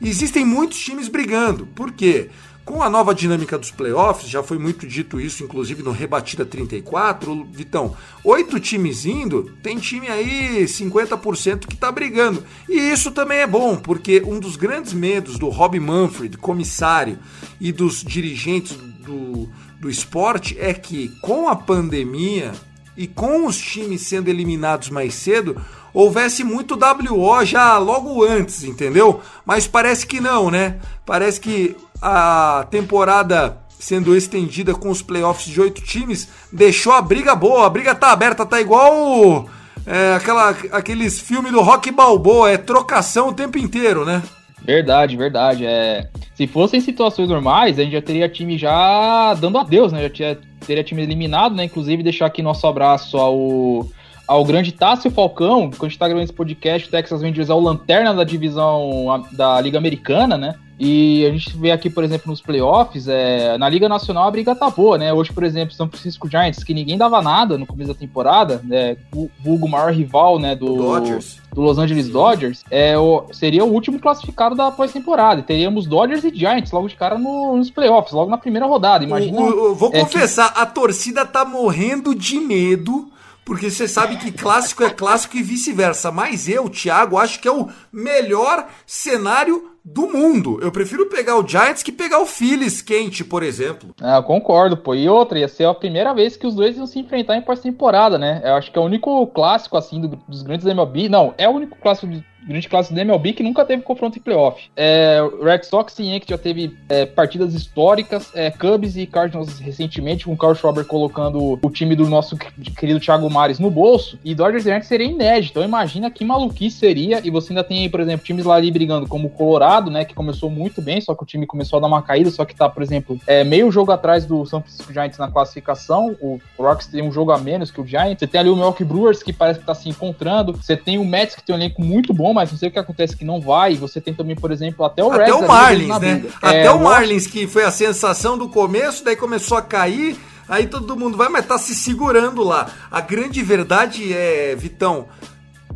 existem muitos times brigando. Por quê? Com a nova dinâmica dos playoffs, já foi muito dito isso, inclusive no Rebatida 34, Vitão, oito times indo, tem time aí 50% que está brigando. E isso também é bom, porque um dos grandes medos do Rob Manfred, comissário, e dos dirigentes do, do esporte é que com a pandemia e com os times sendo eliminados mais cedo, houvesse muito WO já logo antes, entendeu? Mas parece que não, né? Parece que a temporada sendo estendida com os playoffs de oito times, deixou a briga boa. A briga tá aberta, tá igual é, aquela, aqueles filmes do Rock Balboa, é trocação o tempo inteiro, né? Verdade, verdade. É, se fossem situações normais, a gente já teria time já dando adeus, né? Já tinha, teria time eliminado, né? Inclusive, deixar aqui nosso abraço ao ao grande Tássio Falcão, quando a gente tá gravando esse podcast, o Texas Rangers é o lanterna da divisão da Liga Americana, né? E a gente vê aqui, por exemplo, nos playoffs, é, na Liga Nacional a briga tá boa, né? Hoje, por exemplo, São Francisco Giants, que ninguém dava nada no começo da temporada, né? O vulgo maior rival, né, do, Dodgers. do Los Angeles Dodgers, é, o, seria o último classificado da pós-temporada. Teríamos Dodgers e Giants logo de cara no, nos playoffs, logo na primeira rodada. Imagina. O, o, vou é, confessar, que... a torcida tá morrendo de medo porque você sabe que clássico é clássico e vice-versa. Mas eu, Thiago, acho que é o melhor cenário do mundo. Eu prefiro pegar o Giants que pegar o Phillies quente, por exemplo. É, eu concordo, pô. E outra, ia ser a primeira vez que os dois iam se enfrentar em pós-temporada, né? Eu acho que é o único clássico, assim, do, dos grandes MLB. Não, é o único clássico grande classe da MLB que nunca teve confronto em playoff. É, Red Sox e Yankees já teve é, partidas históricas, é, Cubs e Cardinals recentemente, com o Carl Schwarber colocando o time do nosso querido Thiago Mares no bolso, e Dodgers e Yankees seria inédito. Então imagina que maluquice seria, e você ainda tem, por exemplo, times lá ali brigando como o Colorado, né, que começou muito bem, só que o time começou a dar uma caída, só que tá, por exemplo, é, meio jogo atrás do São Francisco Giants na classificação, o Rocks tem um jogo a menos que o Giants, você tem ali o Milwaukee Brewers que parece que tá se encontrando, você tem o Mets que tem um elenco muito bom, mas não sei o que acontece que não vai. Você tem também, por exemplo, até o Até o Marlins, né? Até é, o Marlins, que foi a sensação do começo, daí começou a cair. Aí todo mundo vai, mas tá se segurando lá. A grande verdade é, Vitão,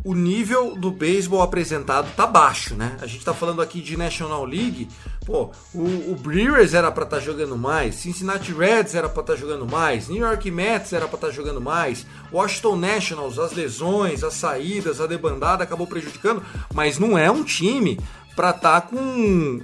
o nível do beisebol apresentado tá baixo, né? A gente tá falando aqui de National League, pô, o, o Brewers era para estar tá jogando mais, Cincinnati Reds era para estar tá jogando mais, New York Mets era para estar tá jogando mais, Washington Nationals, as lesões, as saídas, a debandada acabou prejudicando, mas não é um time para estar tá com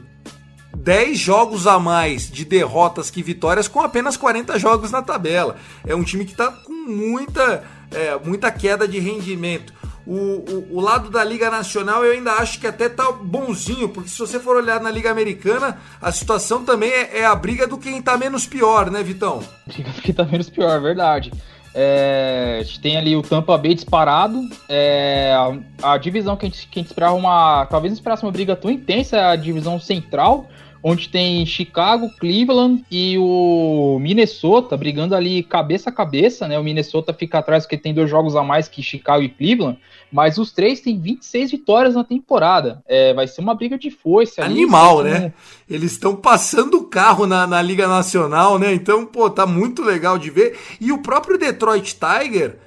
10 jogos a mais de derrotas que vitórias com apenas 40 jogos na tabela. É um time que está com muita, é, muita queda de rendimento. O, o, o, lado da Liga Nacional eu ainda acho que até tá bonzinho, porque se você for olhar na Liga Americana, a situação também é, é a briga do quem tá menos pior, né, Vitão? Briga do quem tá menos pior, verdade. É, a gente tem ali o Tampa Bay disparado. É, a, a, divisão que a, gente, que a gente esperava uma. Talvez não esperasse uma briga tão intensa, é a divisão central onde tem Chicago, Cleveland e o Minnesota brigando ali cabeça a cabeça, né? O Minnesota fica atrás porque tem dois jogos a mais que Chicago e Cleveland, mas os três têm 26 vitórias na temporada. É, vai ser uma briga de. Ali, Animal, né? Eles estão passando o carro na, na Liga Nacional, né? Então, pô, tá muito legal de ver. E o próprio Detroit Tiger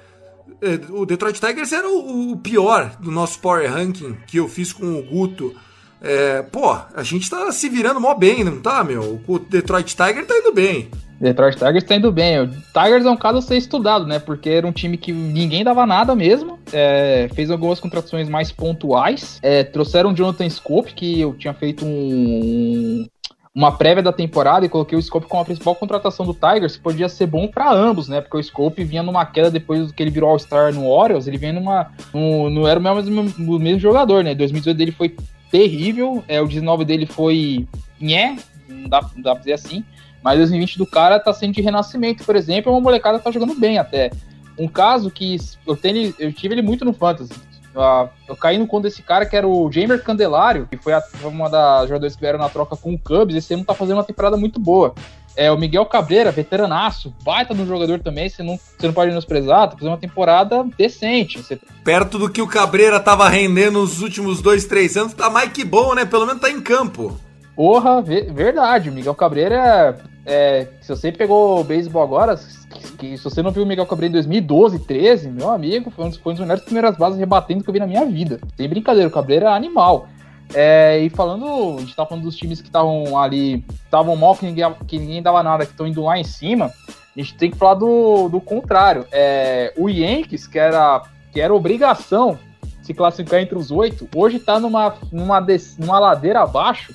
é, o Detroit Tigers era o, pior do nosso Power Ranking que eu fiz com o Guto É, pô, a gente tá se virando mó bem, não tá, meu? O Detroit Tiger tá indo bem. Detroit Tigers tá indo bem. O Tigers é um caso a ser estudado, né? Porque era um time que ninguém dava nada mesmo. É, fez algumas contratações mais pontuais. É, trouxeram o Jonathan Scope, que eu tinha feito um, uma prévia da temporada e coloquei o Scope como a principal contratação do Tigers, que podia ser bom para ambos, né? Porque o Scope vinha numa queda depois que ele virou All-Star no Orioles, ele vinha numa. No, não era o mesmo, o mesmo jogador, né? 2018 dele foi terrível, é, o 19 dele foi. Nhé, não dá, não dá pra dizer assim. Mas 2020 do cara tá sendo de renascimento, por exemplo, é uma molecada tá jogando bem até. Um caso que eu, tenho, eu tive ele muito no Fantasy. Uh, eu caí no conto desse cara que era o Jamer Candelário, que foi, a, uma das jogadores que vieram na troca com o Cubs. Esse ano tá fazendo uma temporada muito boa. É o Miguel Cabreira, veteranaço, baita no jogador também, você não, você não pode menosprezar, tá fazendo uma temporada decente. Você... Perto do que o Cabreira tava rendendo nos últimos dois, três anos, tá mais que bom, né? Pelo menos tá em campo. Porra, verdade. O Miguel Cabreira é, se você pegou o beisebol agora, que, que, se você não viu o Miguel Cabreira em 2012, 13, meu amigo, foi um dos, foi um dos melhores primeiras bases rebatendo que eu vi na minha vida. Sem brincadeira, o Cabreira é animal. É, e falando, a gente tá falando dos times que estavam ali, estavam mal, que ninguém, que ninguém dava nada, que estão indo lá em cima, a gente tem que falar do, do contrário. É, o Yankees, que era, que era obrigação se classificar entre os oito, hoje tá numa, numa, numa ladeira abaixo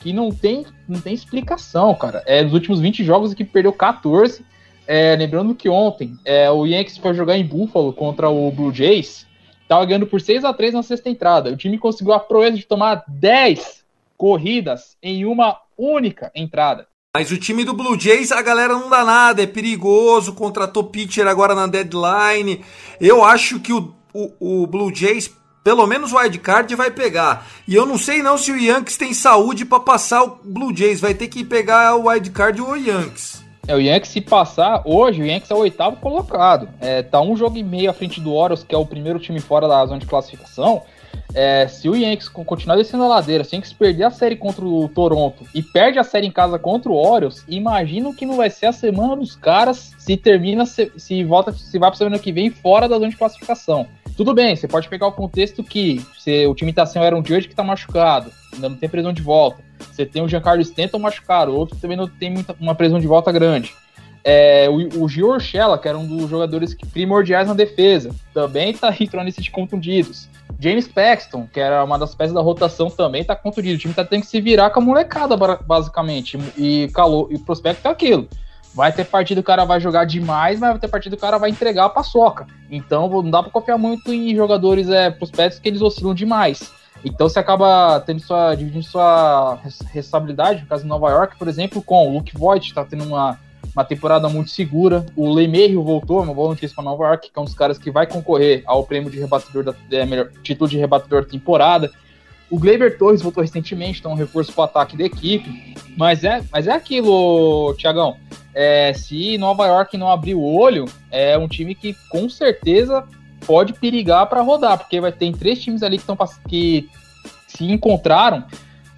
que não tem, não tem explicação, cara. É, nos últimos 20 jogos que perdeu 14. É, lembrando que ontem é, o Yankees foi jogar em Buffalo contra o Blue Jays, tava ganhando por 6 a 3 na sexta entrada. O time conseguiu a proeza de tomar 10 corridas em uma única entrada. Mas o time do Blue Jays, a galera não dá nada, é perigoso, contratou pitcher agora na deadline. Eu acho que o, o, o Blue Jays pelo menos o wildcard vai pegar. E eu não sei não se o Yankees tem saúde para passar o Blue Jays. Vai ter que pegar o wildcard ou o Yankees. É, o Yankees se passar, hoje o Yankees é o oitavo colocado. É, tá um jogo e meio à frente do Orioles, que é o primeiro time fora da zona de classificação. É, se o Yankees continuar descendo a ladeira, se o Yankees perder a série contra o Toronto e perde a série em casa contra o Orioles, imagino que não vai ser a semana dos caras se termina, se, se volta, se vai pra semana que vem fora da zona de classificação. Tudo bem, você pode pegar o contexto que o time tá sem o Aaron Judge que tá machucado, ainda não tem previsão de volta. Você tem o Giancarlo Stanton machucado, outro também não tem muita, uma previsão de volta grande. É, o, o Gio Urshela, que era um dos jogadores primordiais na defesa, também tá entrando nesse de contundidos. James Paxton, que era uma das peças da rotação, também tá contundido. O time tá tendo que se virar com a molecada, basicamente. E, calor, e o prospecto é aquilo. Vai ter partido o cara vai jogar demais, mas vai ter partido o cara vai entregar a paçoca. Então não dá para confiar muito em jogadores é, prospectos que eles oscilam demais. Então você acaba tendo sua, dividindo sua responsabilidade, no caso de Nova York, por exemplo, com o Luke Voigt, está tendo uma, uma temporada muito segura. O Lemerrio voltou, uma boa notícia para Nova York, que é um dos caras que vai concorrer ao prêmio de rebatedor da é, melhor, título de rebatedor da temporada. O Gleyber Torres voltou recentemente, então um reforço para o ataque da equipe. Mas é, mas é aquilo, Tiagão. É, se Nova York não abrir o olho, é um time que com certeza pode perigar para rodar, porque vai ter três times ali que, tão, que se encontraram.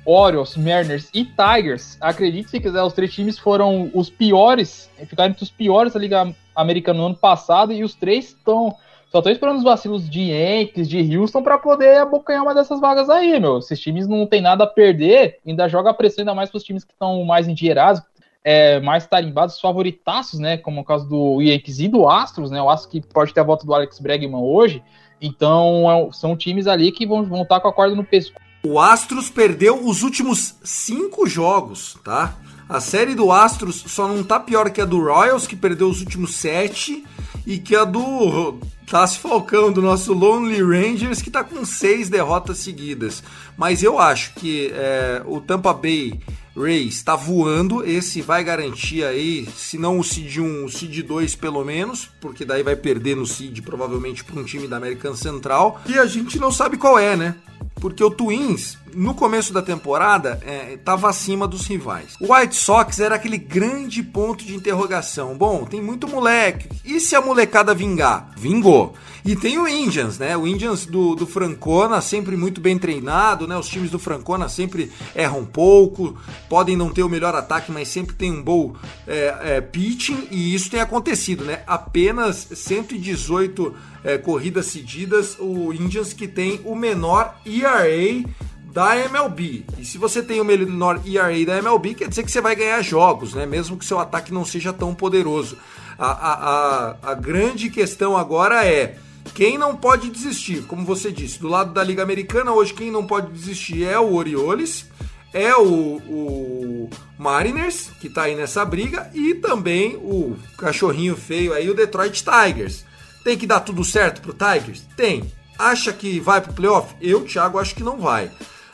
Orioles, Mariners e Tigers. Acredite se quiser, os três times foram os piores, ficaram entre os piores da Liga Americana no ano passado e os três estão só tô esperando os vacilos de Yankees, de Houston, para poder abocanhar uma dessas vagas aí, meu. Esses times não tem nada a perder, ainda joga pressão ainda mais para os times que estão mais endinheirados, é, mais tarimbados, favoritaços, né? Como o caso do Yankees e do Astros, né? O Astros que pode ter a volta do Alex Bregman hoje. Então, é, são times ali que vão, vão estar tá com a corda no pescoço. O Astros perdeu os últimos cinco jogos, tá? A série do Astros só não tá pior que a do Royals, que perdeu os últimos sete, e que a do Tassi Falcão, do nosso Lonely Rangers, que tá com seis derrotas seguidas. Mas eu acho que é, o Tampa Bay Rays está voando, esse vai garantir aí, se não o Seed 1, o Seed 2 pelo menos, porque daí vai perder no Seed provavelmente para um time da American Central, e a gente não sabe qual é, né? Porque o Twins no começo da temporada estava é, acima dos rivais. O White Sox era aquele grande ponto de interrogação. Bom, tem muito moleque. E se a molecada vingar? Vingou. E tem o Indians, né? O Indians do, do Francona, sempre muito bem treinado, né? Os times do Francona sempre erram pouco, podem não ter o melhor ataque, mas sempre tem um bom é, é, pitching, e isso tem acontecido, né? Apenas 118 é, corridas cedidas, o Indians que tem o menor ERA da MLB. E se você tem o menor ERA da MLB, quer dizer que você vai ganhar jogos, né? Mesmo que seu ataque não seja tão poderoso. A, a, a, a grande questão agora é quem não pode desistir, como você disse, do lado da Liga Americana, hoje quem não pode desistir é o Orioles, é o, o Mariners, que tá aí nessa briga, e também o cachorrinho feio aí, o Detroit Tigers. Tem que dar tudo certo pro Tigers? Tem. Acha que vai pro playoff? Eu, Thiago, acho que não vai.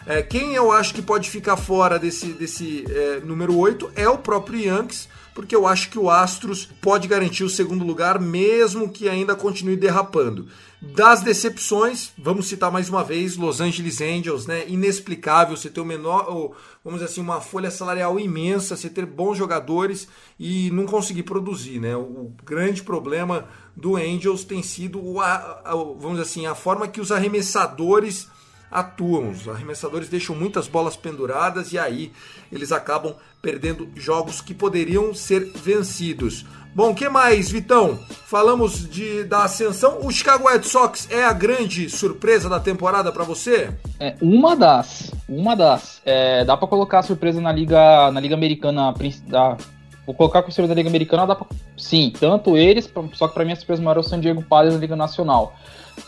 É, quem eu acho que pode ficar fora desse, desse é, número 8 é o próprio Yankees, porque eu acho que o Astros pode garantir o segundo lugar, mesmo que ainda continue derrapando. Das decepções, vamos citar mais uma vez Los Angeles Angels, né? Inexplicável você ter o menor, ou, vamos dizer assim, uma folha salarial imensa, você ter bons jogadores e não conseguir produzir, né? O grande problema do Angels tem sido, a, a, vamos dizer assim, a forma que os arremessadores atuam. Os arremessadores deixam muitas bolas penduradas e aí eles acabam perdendo jogos que poderiam ser vencidos. Bom, que mais, Vitão? Falamos de, da ascensão. O Chicago White Sox é a grande surpresa da temporada para você? É uma das, uma das. É, dá para colocar a surpresa na liga, na liga americana. Da, vou colocar a surpresa da liga americana, dá pra, sim. Tanto eles, só que para mim a surpresa maior é o San Diego Padres na liga nacional.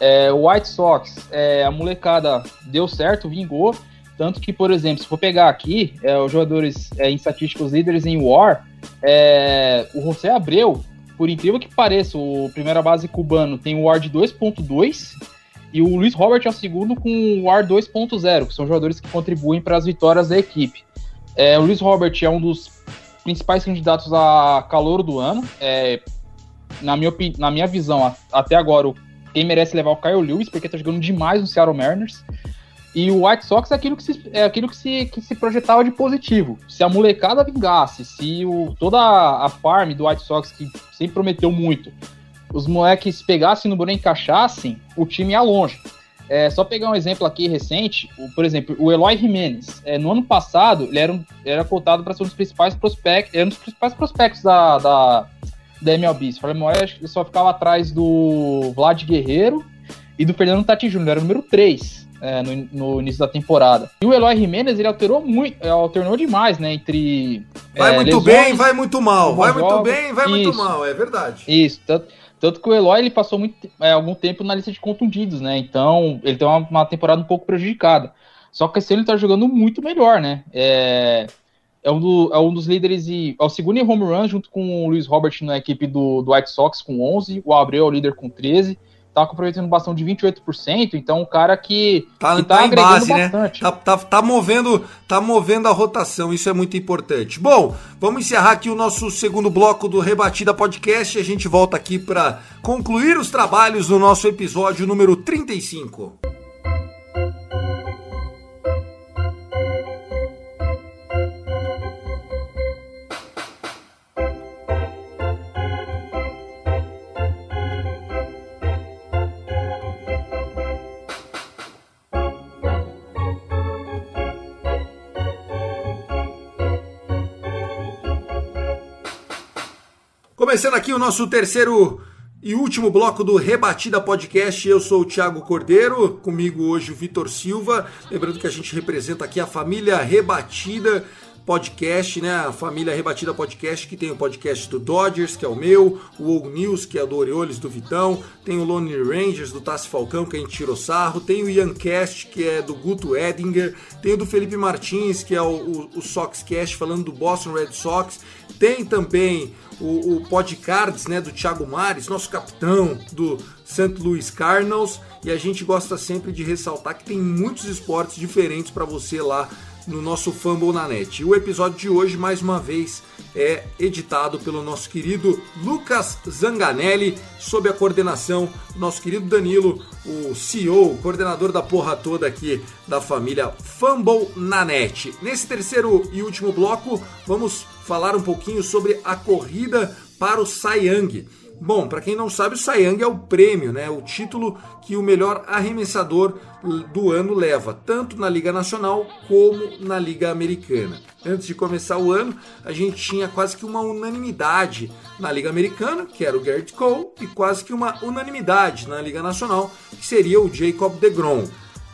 É, o White Sox, é, a molecada deu certo, vingou. Tanto que, por exemplo, se for pegar aqui, é, os jogadores é, em estatísticos líderes em War, é, o José Abreu, por incrível que pareça, o primeira base cubano tem o War de 2.2 e o Luiz Robert é o segundo com o War 2.0, que são jogadores que contribuem para as vitórias da equipe. É, o Luiz Robert é um dos principais candidatos a calor do ano. É, na, minha, na minha visão, até agora, quem merece levar o Kyle Lewis, porque tá jogando demais no Seattle Mariners. E o White Sox é aquilo que se, é aquilo que se, que se projetava de positivo. Se a molecada vingasse, se o, toda a farm do White Sox, que sempre prometeu muito, os moleques pegassem no buraco e encaixassem, o time ia longe. É, só pegar um exemplo aqui recente, o, por exemplo, o Eloy Jimenez. É, no ano passado, ele era, um, era cotado para ser um dos principais prospectos, era um dos principais prospectos da, da, da MLB. Se for memória, ele só ficava atrás do Vlad Guerreiro e do Fernando Tati Jr., era o número 3 é, no, no, início da temporada. E o Eloy Jimenez, ele alterou muito, é, alternou demais, né, entre... Vai é, muito lesões, bem, vai muito mal, vai jogos, muito bem, vai isso, muito mal, é verdade. Isso, tanto, tanto que o Eloy, ele passou muito, é, algum tempo na lista de contundidos, né, então ele tem uma, uma temporada um pouco prejudicada. Só que esse ano ele tá jogando muito melhor, né, é... É um, do, é um dos líderes e é o segundo em home run junto com o Luiz Robert na equipe do, do White Sox com 11, o Abreu é o líder com 13 tá aproveitando de 28%, então um cara que tá, que tá, tá em base, né? bastante. né? Tá, tá, tá, movendo, tá movendo a rotação, isso é muito importante. Bom, vamos encerrar aqui o nosso segundo bloco do Rebatida Podcast e a gente volta aqui para concluir os trabalhos do nosso episódio número 35. Começando aqui o nosso terceiro e último bloco do Rebatida Podcast. Eu sou o Thiago Cordeiro, comigo hoje o Vitor Silva. Lembrando que a gente representa aqui a família Rebatida Podcast, né? A família Rebatida Podcast, que tem o podcast do Dodgers, que é o meu, o Old News, que é do Orioles do Vitão, tem o Lone Rangers do Tassi Falcão, que a gente tirou sarro, tem o Iancast, que é do Guto Edinger, tem o do Felipe Martins, que é o, o, o Soxcast, falando do Boston Red Sox, tem também o, o Podcards, né, do Thiago Mares, nosso capitão do St. Louis Cardinals, e a gente gosta sempre de ressaltar que tem muitos esportes diferentes para você lá no nosso Fumble na net. O episódio de hoje, mais uma vez, é editado pelo nosso querido Lucas Zanganelli, sob a coordenação do nosso querido Danilo, o CEO, coordenador da porra toda aqui da família Fumble na net. Nesse terceiro e último bloco, vamos falar um pouquinho sobre a corrida para o Young. Bom, para quem não sabe, o Cy Young é o prêmio, né, o título que o melhor arremessador do ano leva, tanto na Liga Nacional como na Liga Americana. Antes de começar o ano, a gente tinha quase que uma unanimidade na Liga Americana, que era o Garrett Cole, e quase que uma unanimidade na Liga Nacional, que seria o Jacob DeGrom.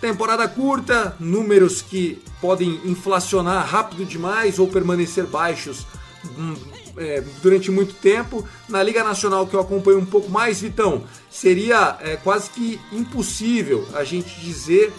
Temporada curta, números que podem inflacionar rápido demais ou permanecer baixos hum, é, durante muito tempo. Na Liga Nacional, que eu acompanho um pouco mais, Vitão, seria é, quase que impossível a gente dizer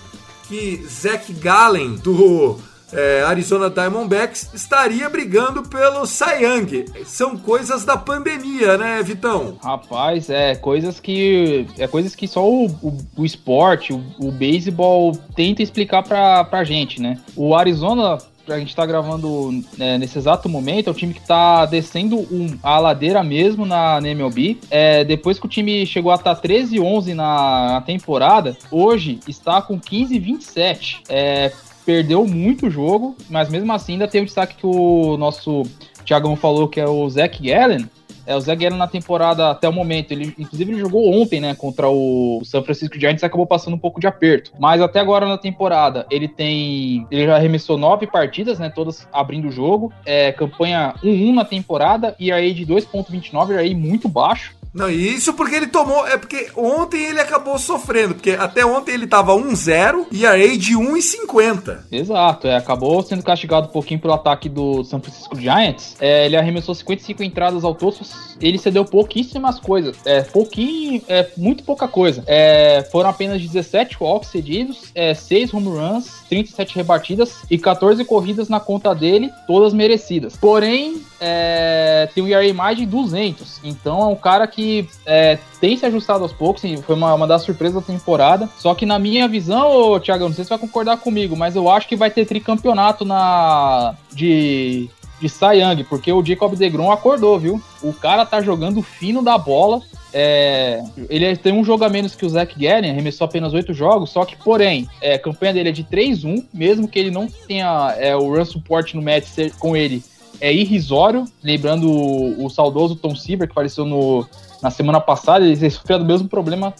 que Zach Gallen, do é, Arizona Diamondbacks estaria brigando pelo Cy Young. São coisas da pandemia, né, Vitão? Rapaz, é coisas que é coisas que só o, o, o esporte, o, o beisebol tenta explicar pra, pra gente, né? O Arizona a gente tá gravando é, nesse exato momento, é o time que tá descendo um, a ladeira mesmo na, na MLB. É, depois que o time chegou a estar tá 13-11 na, na, temporada, hoje está com 15-27. É, perdeu muito o jogo, mas mesmo assim ainda tem o destaque que o nosso Thiagão falou, que é o Zach Gallen. É, o Gallen na temporada até o momento, ele inclusive ele jogou ontem, né, contra o San Francisco Giants e acabou passando um pouco de aperto. Mas até agora na temporada, ele tem, ele já arremessou nove partidas, né, todas abrindo o jogo. É, campanha 1-1 na temporada e aí de 2.29, aí muito baixo. Não, isso porque ele tomou. É porque ontem ele acabou sofrendo. Porque até ontem ele tava 1-0 e a de 1,50. Exato, é, acabou sendo castigado um pouquinho pelo ataque do San Francisco Giants. É, ele arremessou 55 entradas ao todo, ele cedeu pouquíssimas coisas. É, pouquinho, é muito pouca coisa. É, foram apenas 17 walks cedidos, é, 6 home runs, 37 rebatidas e 14 corridas na conta dele, todas merecidas. Porém, é, tem um ERA mais de 200. Então é um cara que é, tem se ajustado aos poucos. Foi uma, uma das surpresas da temporada. Só que na minha visão, Thiago, não sei se vai concordar comigo, mas eu acho que vai ter tricampeonato na de de Young, porque o Jacob DeGrom acordou, viu? O cara tá jogando fino da bola. É, ele tem um jogo a menos que o Zach Gallen, arremessou apenas oito jogos, só que, porém, é, a campanha dele é de 3-1, mesmo que ele não tenha é, o run support no match com ele, é irrisório. Lembrando o, o saudoso Tom Seaver, que apareceu no, na semana passada, ele sofreu do mesmo problema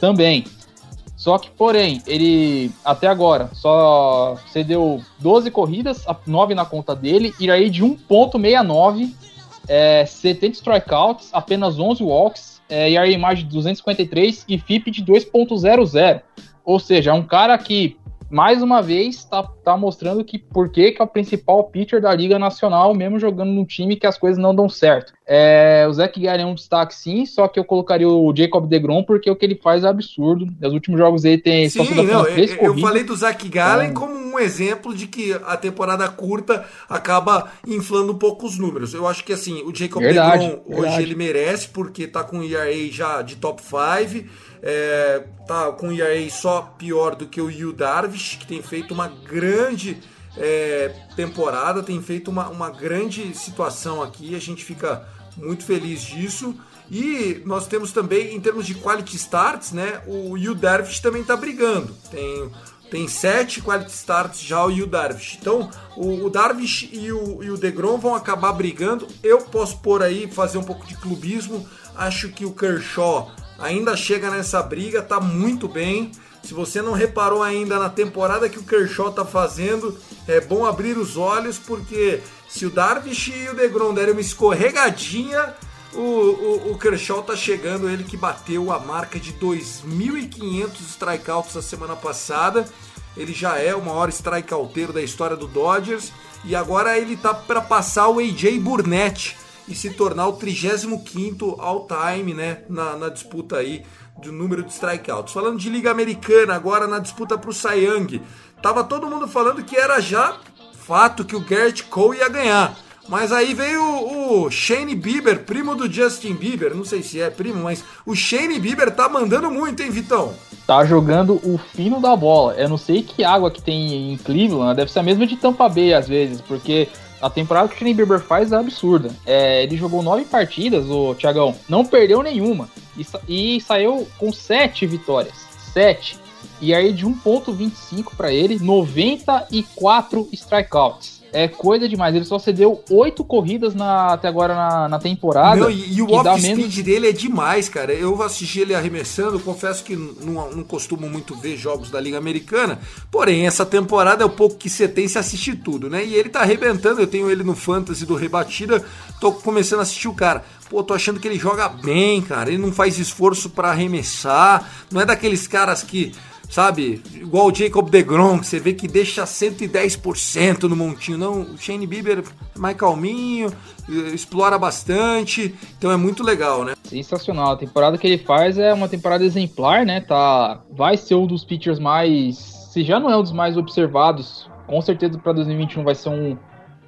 também. Só que, porém, ele até agora só cedeu 12 corridas, 9 na conta dele, e aí de 1,69, é, 70 strikeouts, apenas 11 walks, é, e aí mais de 253 e FIP de 2,00. Ou seja, é um cara que mais uma vez está tá mostrando que por que é o principal pitcher da Liga Nacional, mesmo jogando num time que as coisas não dão certo. É, o Zach Gallen é um destaque sim, só que eu colocaria o Jacob DeGrom porque o que ele faz é absurdo. Nos últimos jogos ele tem sim, não, eu, eu falei do Zach Gallen é. como um exemplo de que a temporada curta acaba inflando um pouco os números. Eu acho que assim, o Jacob verdade, DeGrom verdade. hoje ele merece porque tá com o ERA já de top 5 é, tá com o ERA só pior do que o Yu Darvish, que tem feito uma grande é, temporada, tem feito uma, uma grande situação aqui, a gente fica muito feliz disso. E nós temos também, em termos de quality starts, né, o Yu Darvish também está brigando. Tem, tem sete quality starts já o Yu Darvish. Então, o, o Darvish e o, e o DeGrom vão acabar brigando. Eu posso pôr aí, fazer um pouco de clubismo. Acho que o Kershaw ainda chega nessa briga, tá muito bem. Se você não reparou ainda na temporada que o Kershaw tá fazendo, é bom abrir os olhos, porque se o Darvish e o DeGrom derem uma escorregadinha, o, o, o, Kershaw tá chegando, ele que bateu a marca de 2.500 strikeouts a semana passada. Ele já é o maior strikeouteiro da história do Dodgers. E agora ele tá para passar o AJ Burnett, e se tornar o 35 all-time né, na, na, disputa aí do número de strikeouts. Falando de Liga Americana, agora na disputa para o Cy Young, tava todo mundo falando que era já fato que o Garrett Cole ia ganhar. Mas aí veio o, Shane Bieber, primo do Justin Bieber. Não sei se é primo, mas o Shane Bieber tá mandando muito, hein, Vitão? Tá jogando o fino da bola. Eu não sei que água que tem em Cleveland, deve ser a mesma de Tampa Bay às vezes, porque a temporada que o Shane Bieber faz é absurda. É, ele jogou nove partidas, o Thiagão, não perdeu nenhuma. E, e saiu com sete vitórias. Sete. E aí de 1.25 para ele, 94 strikeouts é coisa demais. Ele só cedeu oito corridas na, até agora na, na temporada. Meu, e, e o off-speed menos... dele é demais, cara. Eu assisti ele arremessando, confesso que não, não costumo muito ver jogos da Liga Americana. Porém, essa temporada é o pouco que você tem se assistir tudo, né? E ele tá arrebentando. Eu tenho ele no Fantasy do Rebatida. Tô começando a assistir o cara. Pô, tô achando que ele joga bem, cara. Ele não faz esforço para arremessar. Não é daqueles caras que sabe? Igual o Jacob DeGrom, que você vê que deixa 110% no montinho. Não, o Shane Bieber é mais calminho, explora bastante, então é muito legal, né? Sensacional. A temporada que ele faz é uma temporada exemplar, né? Tá, vai ser um dos pitchers mais, se já não é um dos mais observados, com certeza para 2021 vai ser um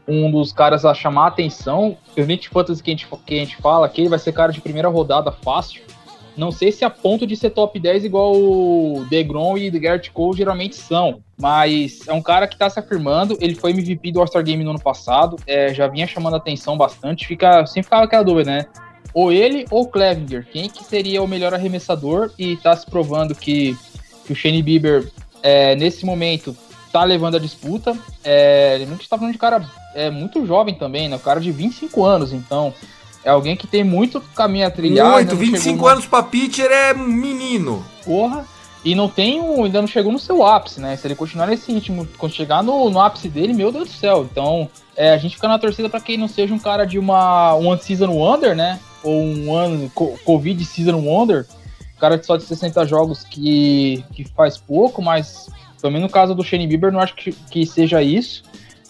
um dos caras a chamar a atenção. O 20 Fantasy que a, gente, que a gente fala que ele vai ser cara de primeira rodada fácil. Não sei se a ponto de ser top 10 igual o DeGrom e o Garrett Cole geralmente são, mas é um cara que está se afirmando. Ele foi MVP do All-Star Game no ano passado, é, já vinha chamando atenção bastante. Fica, sempre ficava aquela dúvida, né? Ou ele ou Clevinger, quem que seria o melhor arremessador? E está se provando que, que o Shane Bieber, é, nesse momento, tá levando a disputa. É, ele está falando de cara é, muito jovem também, né? O cara de 25 anos, então é alguém que tem muito caminho a trilhar. Muito, 25 anos no... pra pitcher é menino. Porra. E não tem um, ainda não chegou no seu ápice, né? Se ele continuar nesse ritmo, quando chegar no, no ápice dele, meu Deus do céu. Então, é, a gente fica na torcida para que não seja um cara de uma um season wonder, né? Ou um ano Covid season wonder, cara de só de 60 jogos que, que faz pouco, mas também no caso do Shane Bieber, não acho que, que seja isso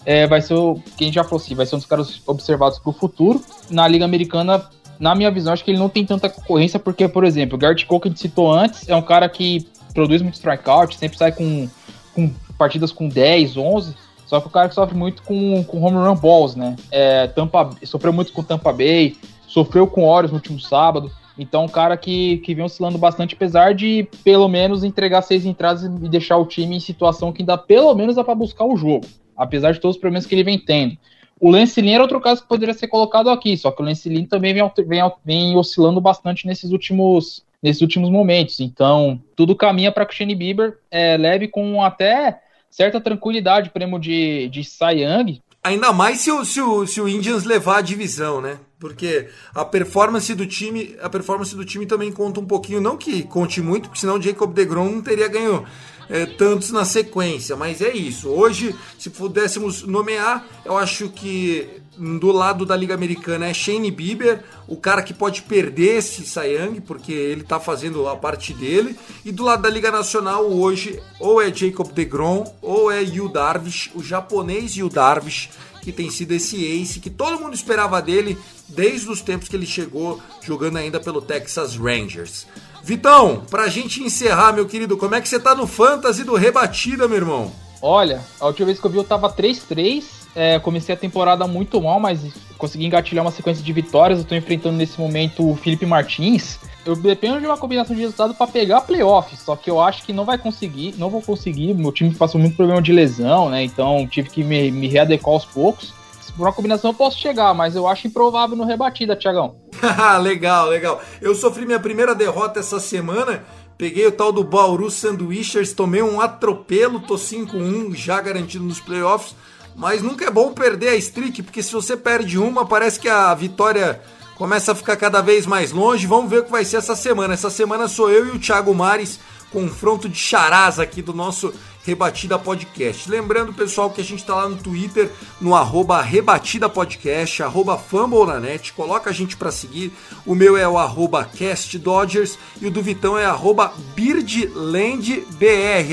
é, vai ser o. Quem já falou assim, vai ser um dos caras observados para o futuro. Na Liga Americana, na minha visão, acho que ele não tem tanta concorrência, porque, por exemplo, o Gart Cole, que a gente citou antes, é um cara que produz muito strikeout, sempre sai com, com partidas com 10, 11. Só que o cara que sofre muito com, com home run balls, né? É, Tampa, sofreu muito com Tampa Bay, sofreu com Orioles no último sábado. Então, um cara que, que vem oscilando bastante, apesar de pelo menos entregar seis entradas e deixar o time em situação que ainda pelo menos dá para buscar o jogo apesar de todos os problemas que ele vem tendo. O Lance Lynn era outro caso que poderia ser colocado aqui, só que o Lance Lynn também vem, vem, vem oscilando bastante nesses últimos, nesses últimos momentos. Então, tudo caminha para que o Shane Bieber é, leve com até certa tranquilidade o prêmio de, de Cy Young. Ainda mais se o, se, o, se o Indians levar a divisão, né? Porque a performance do time, a performance do time também conta um pouquinho, não que conte muito, porque senão o Jacob DeGrom não teria ganho é, tantos na sequência, mas é isso. Hoje, se pudéssemos nomear, eu acho que do lado da Liga Americana é Shane Bieber, o cara que pode perder esse Sayang, porque ele tá fazendo a parte dele. E do lado da Liga Nacional hoje, ou é Jacob DeGrom, ou é Yu Darvish, o japonês Yu Darvish, que tem sido esse ace que todo mundo esperava dele desde os tempos que ele chegou jogando ainda pelo Texas Rangers. Vitão, pra gente encerrar, meu querido, como é que você tá no Fantasy do Rebatida, meu irmão? Olha, a última vez que eu vi eu tava 3-3. É, comecei a temporada muito mal, mas consegui engatilhar uma sequência de vitórias. Eu tô enfrentando nesse momento o Felipe Martins. Eu dependo de uma combinação de resultado para pegar playoffs, só que eu acho que não vai conseguir, não vou conseguir. Meu time passou muito problema de lesão, né? Então tive que me, me readequar aos poucos por uma combinação eu posso chegar, mas eu acho improvável no rebatida, Tiagão. *laughs* legal, legal. Eu sofri minha primeira derrota essa semana. Peguei o tal do Bauru Sanduichers, tomei um atropelo, tô 5-1 já garantido nos playoffs. Mas nunca é bom perder a streak, porque se você perde uma, parece que a vitória começa a ficar cada vez mais longe. Vamos ver o que vai ser essa semana. Essa semana sou eu e o Thiago Mares, confronto de charás aqui do nosso Rebatida Podcast. Lembrando, pessoal, que a gente está lá no Twitter, no arroba Rebatida Podcast, arroba FumbleNanet, coloca a gente para seguir. O meu é o arroba CastDodgers e o do Vitão é arroba BirdlandBR.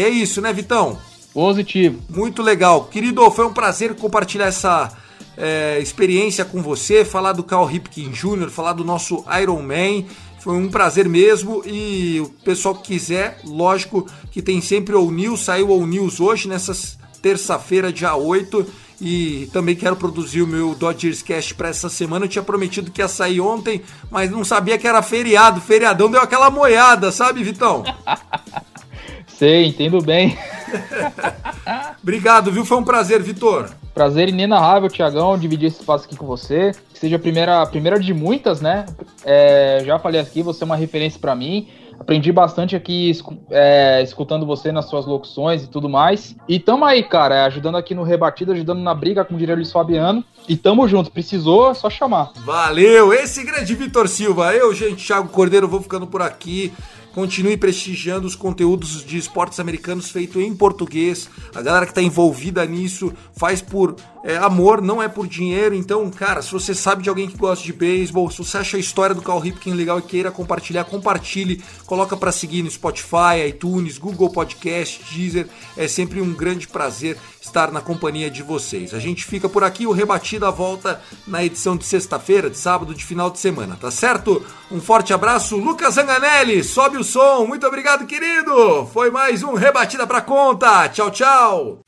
É isso, né, Vitão? Positivo. Muito legal. Querido, foi um prazer compartilhar essa é, experiência com você, falar do Carl Ripken Jr., falar do nosso Iron Man. Foi um prazer mesmo e o pessoal que quiser, lógico que tem sempre o News, saiu o News hoje, nessa terça-feira, dia 8, e também quero produzir o meu Dodgers Cast para essa semana. Eu tinha prometido que ia sair ontem, mas não sabia que era feriado. Feriadão deu aquela moiada, sabe, Vitão? *laughs* Sei, entendo bem. *laughs* Obrigado, viu? Foi um prazer, Vitor. Prazer inenarrável, Tiagão, dividir esse espaço aqui com você. Que seja a primeira, a primeira de muitas, né? É, já falei aqui, você é uma referência para mim. Aprendi bastante aqui é, escutando você nas suas locuções e tudo mais. E tamo aí, cara, ajudando aqui no rebatido, ajudando na briga, com o diria Luiz Fabiano. E tamo junto, precisou, é só chamar. Valeu, esse grande Vitor Silva. Eu, gente, Thiago Cordeiro, vou ficando por aqui. Continue prestigiando os conteúdos de esportes americanos feitos em português. A galera que está envolvida nisso faz por é amor, não é por dinheiro. Então, cara, se você sabe de alguém que gosta de beisebol, se você acha a história do Cal Ripken legal e queira compartilhar, compartilhe, coloca para seguir no Spotify, iTunes, Google Podcast, Deezer. É sempre um grande prazer estar na companhia de vocês. A gente fica por aqui, o Rebatida volta na edição de sexta-feira, de sábado, de final de semana, tá certo? Um forte abraço, Lucas Zanganelli, sobe o som, muito obrigado, querido! Foi mais um Rebatida pra conta, tchau, tchau!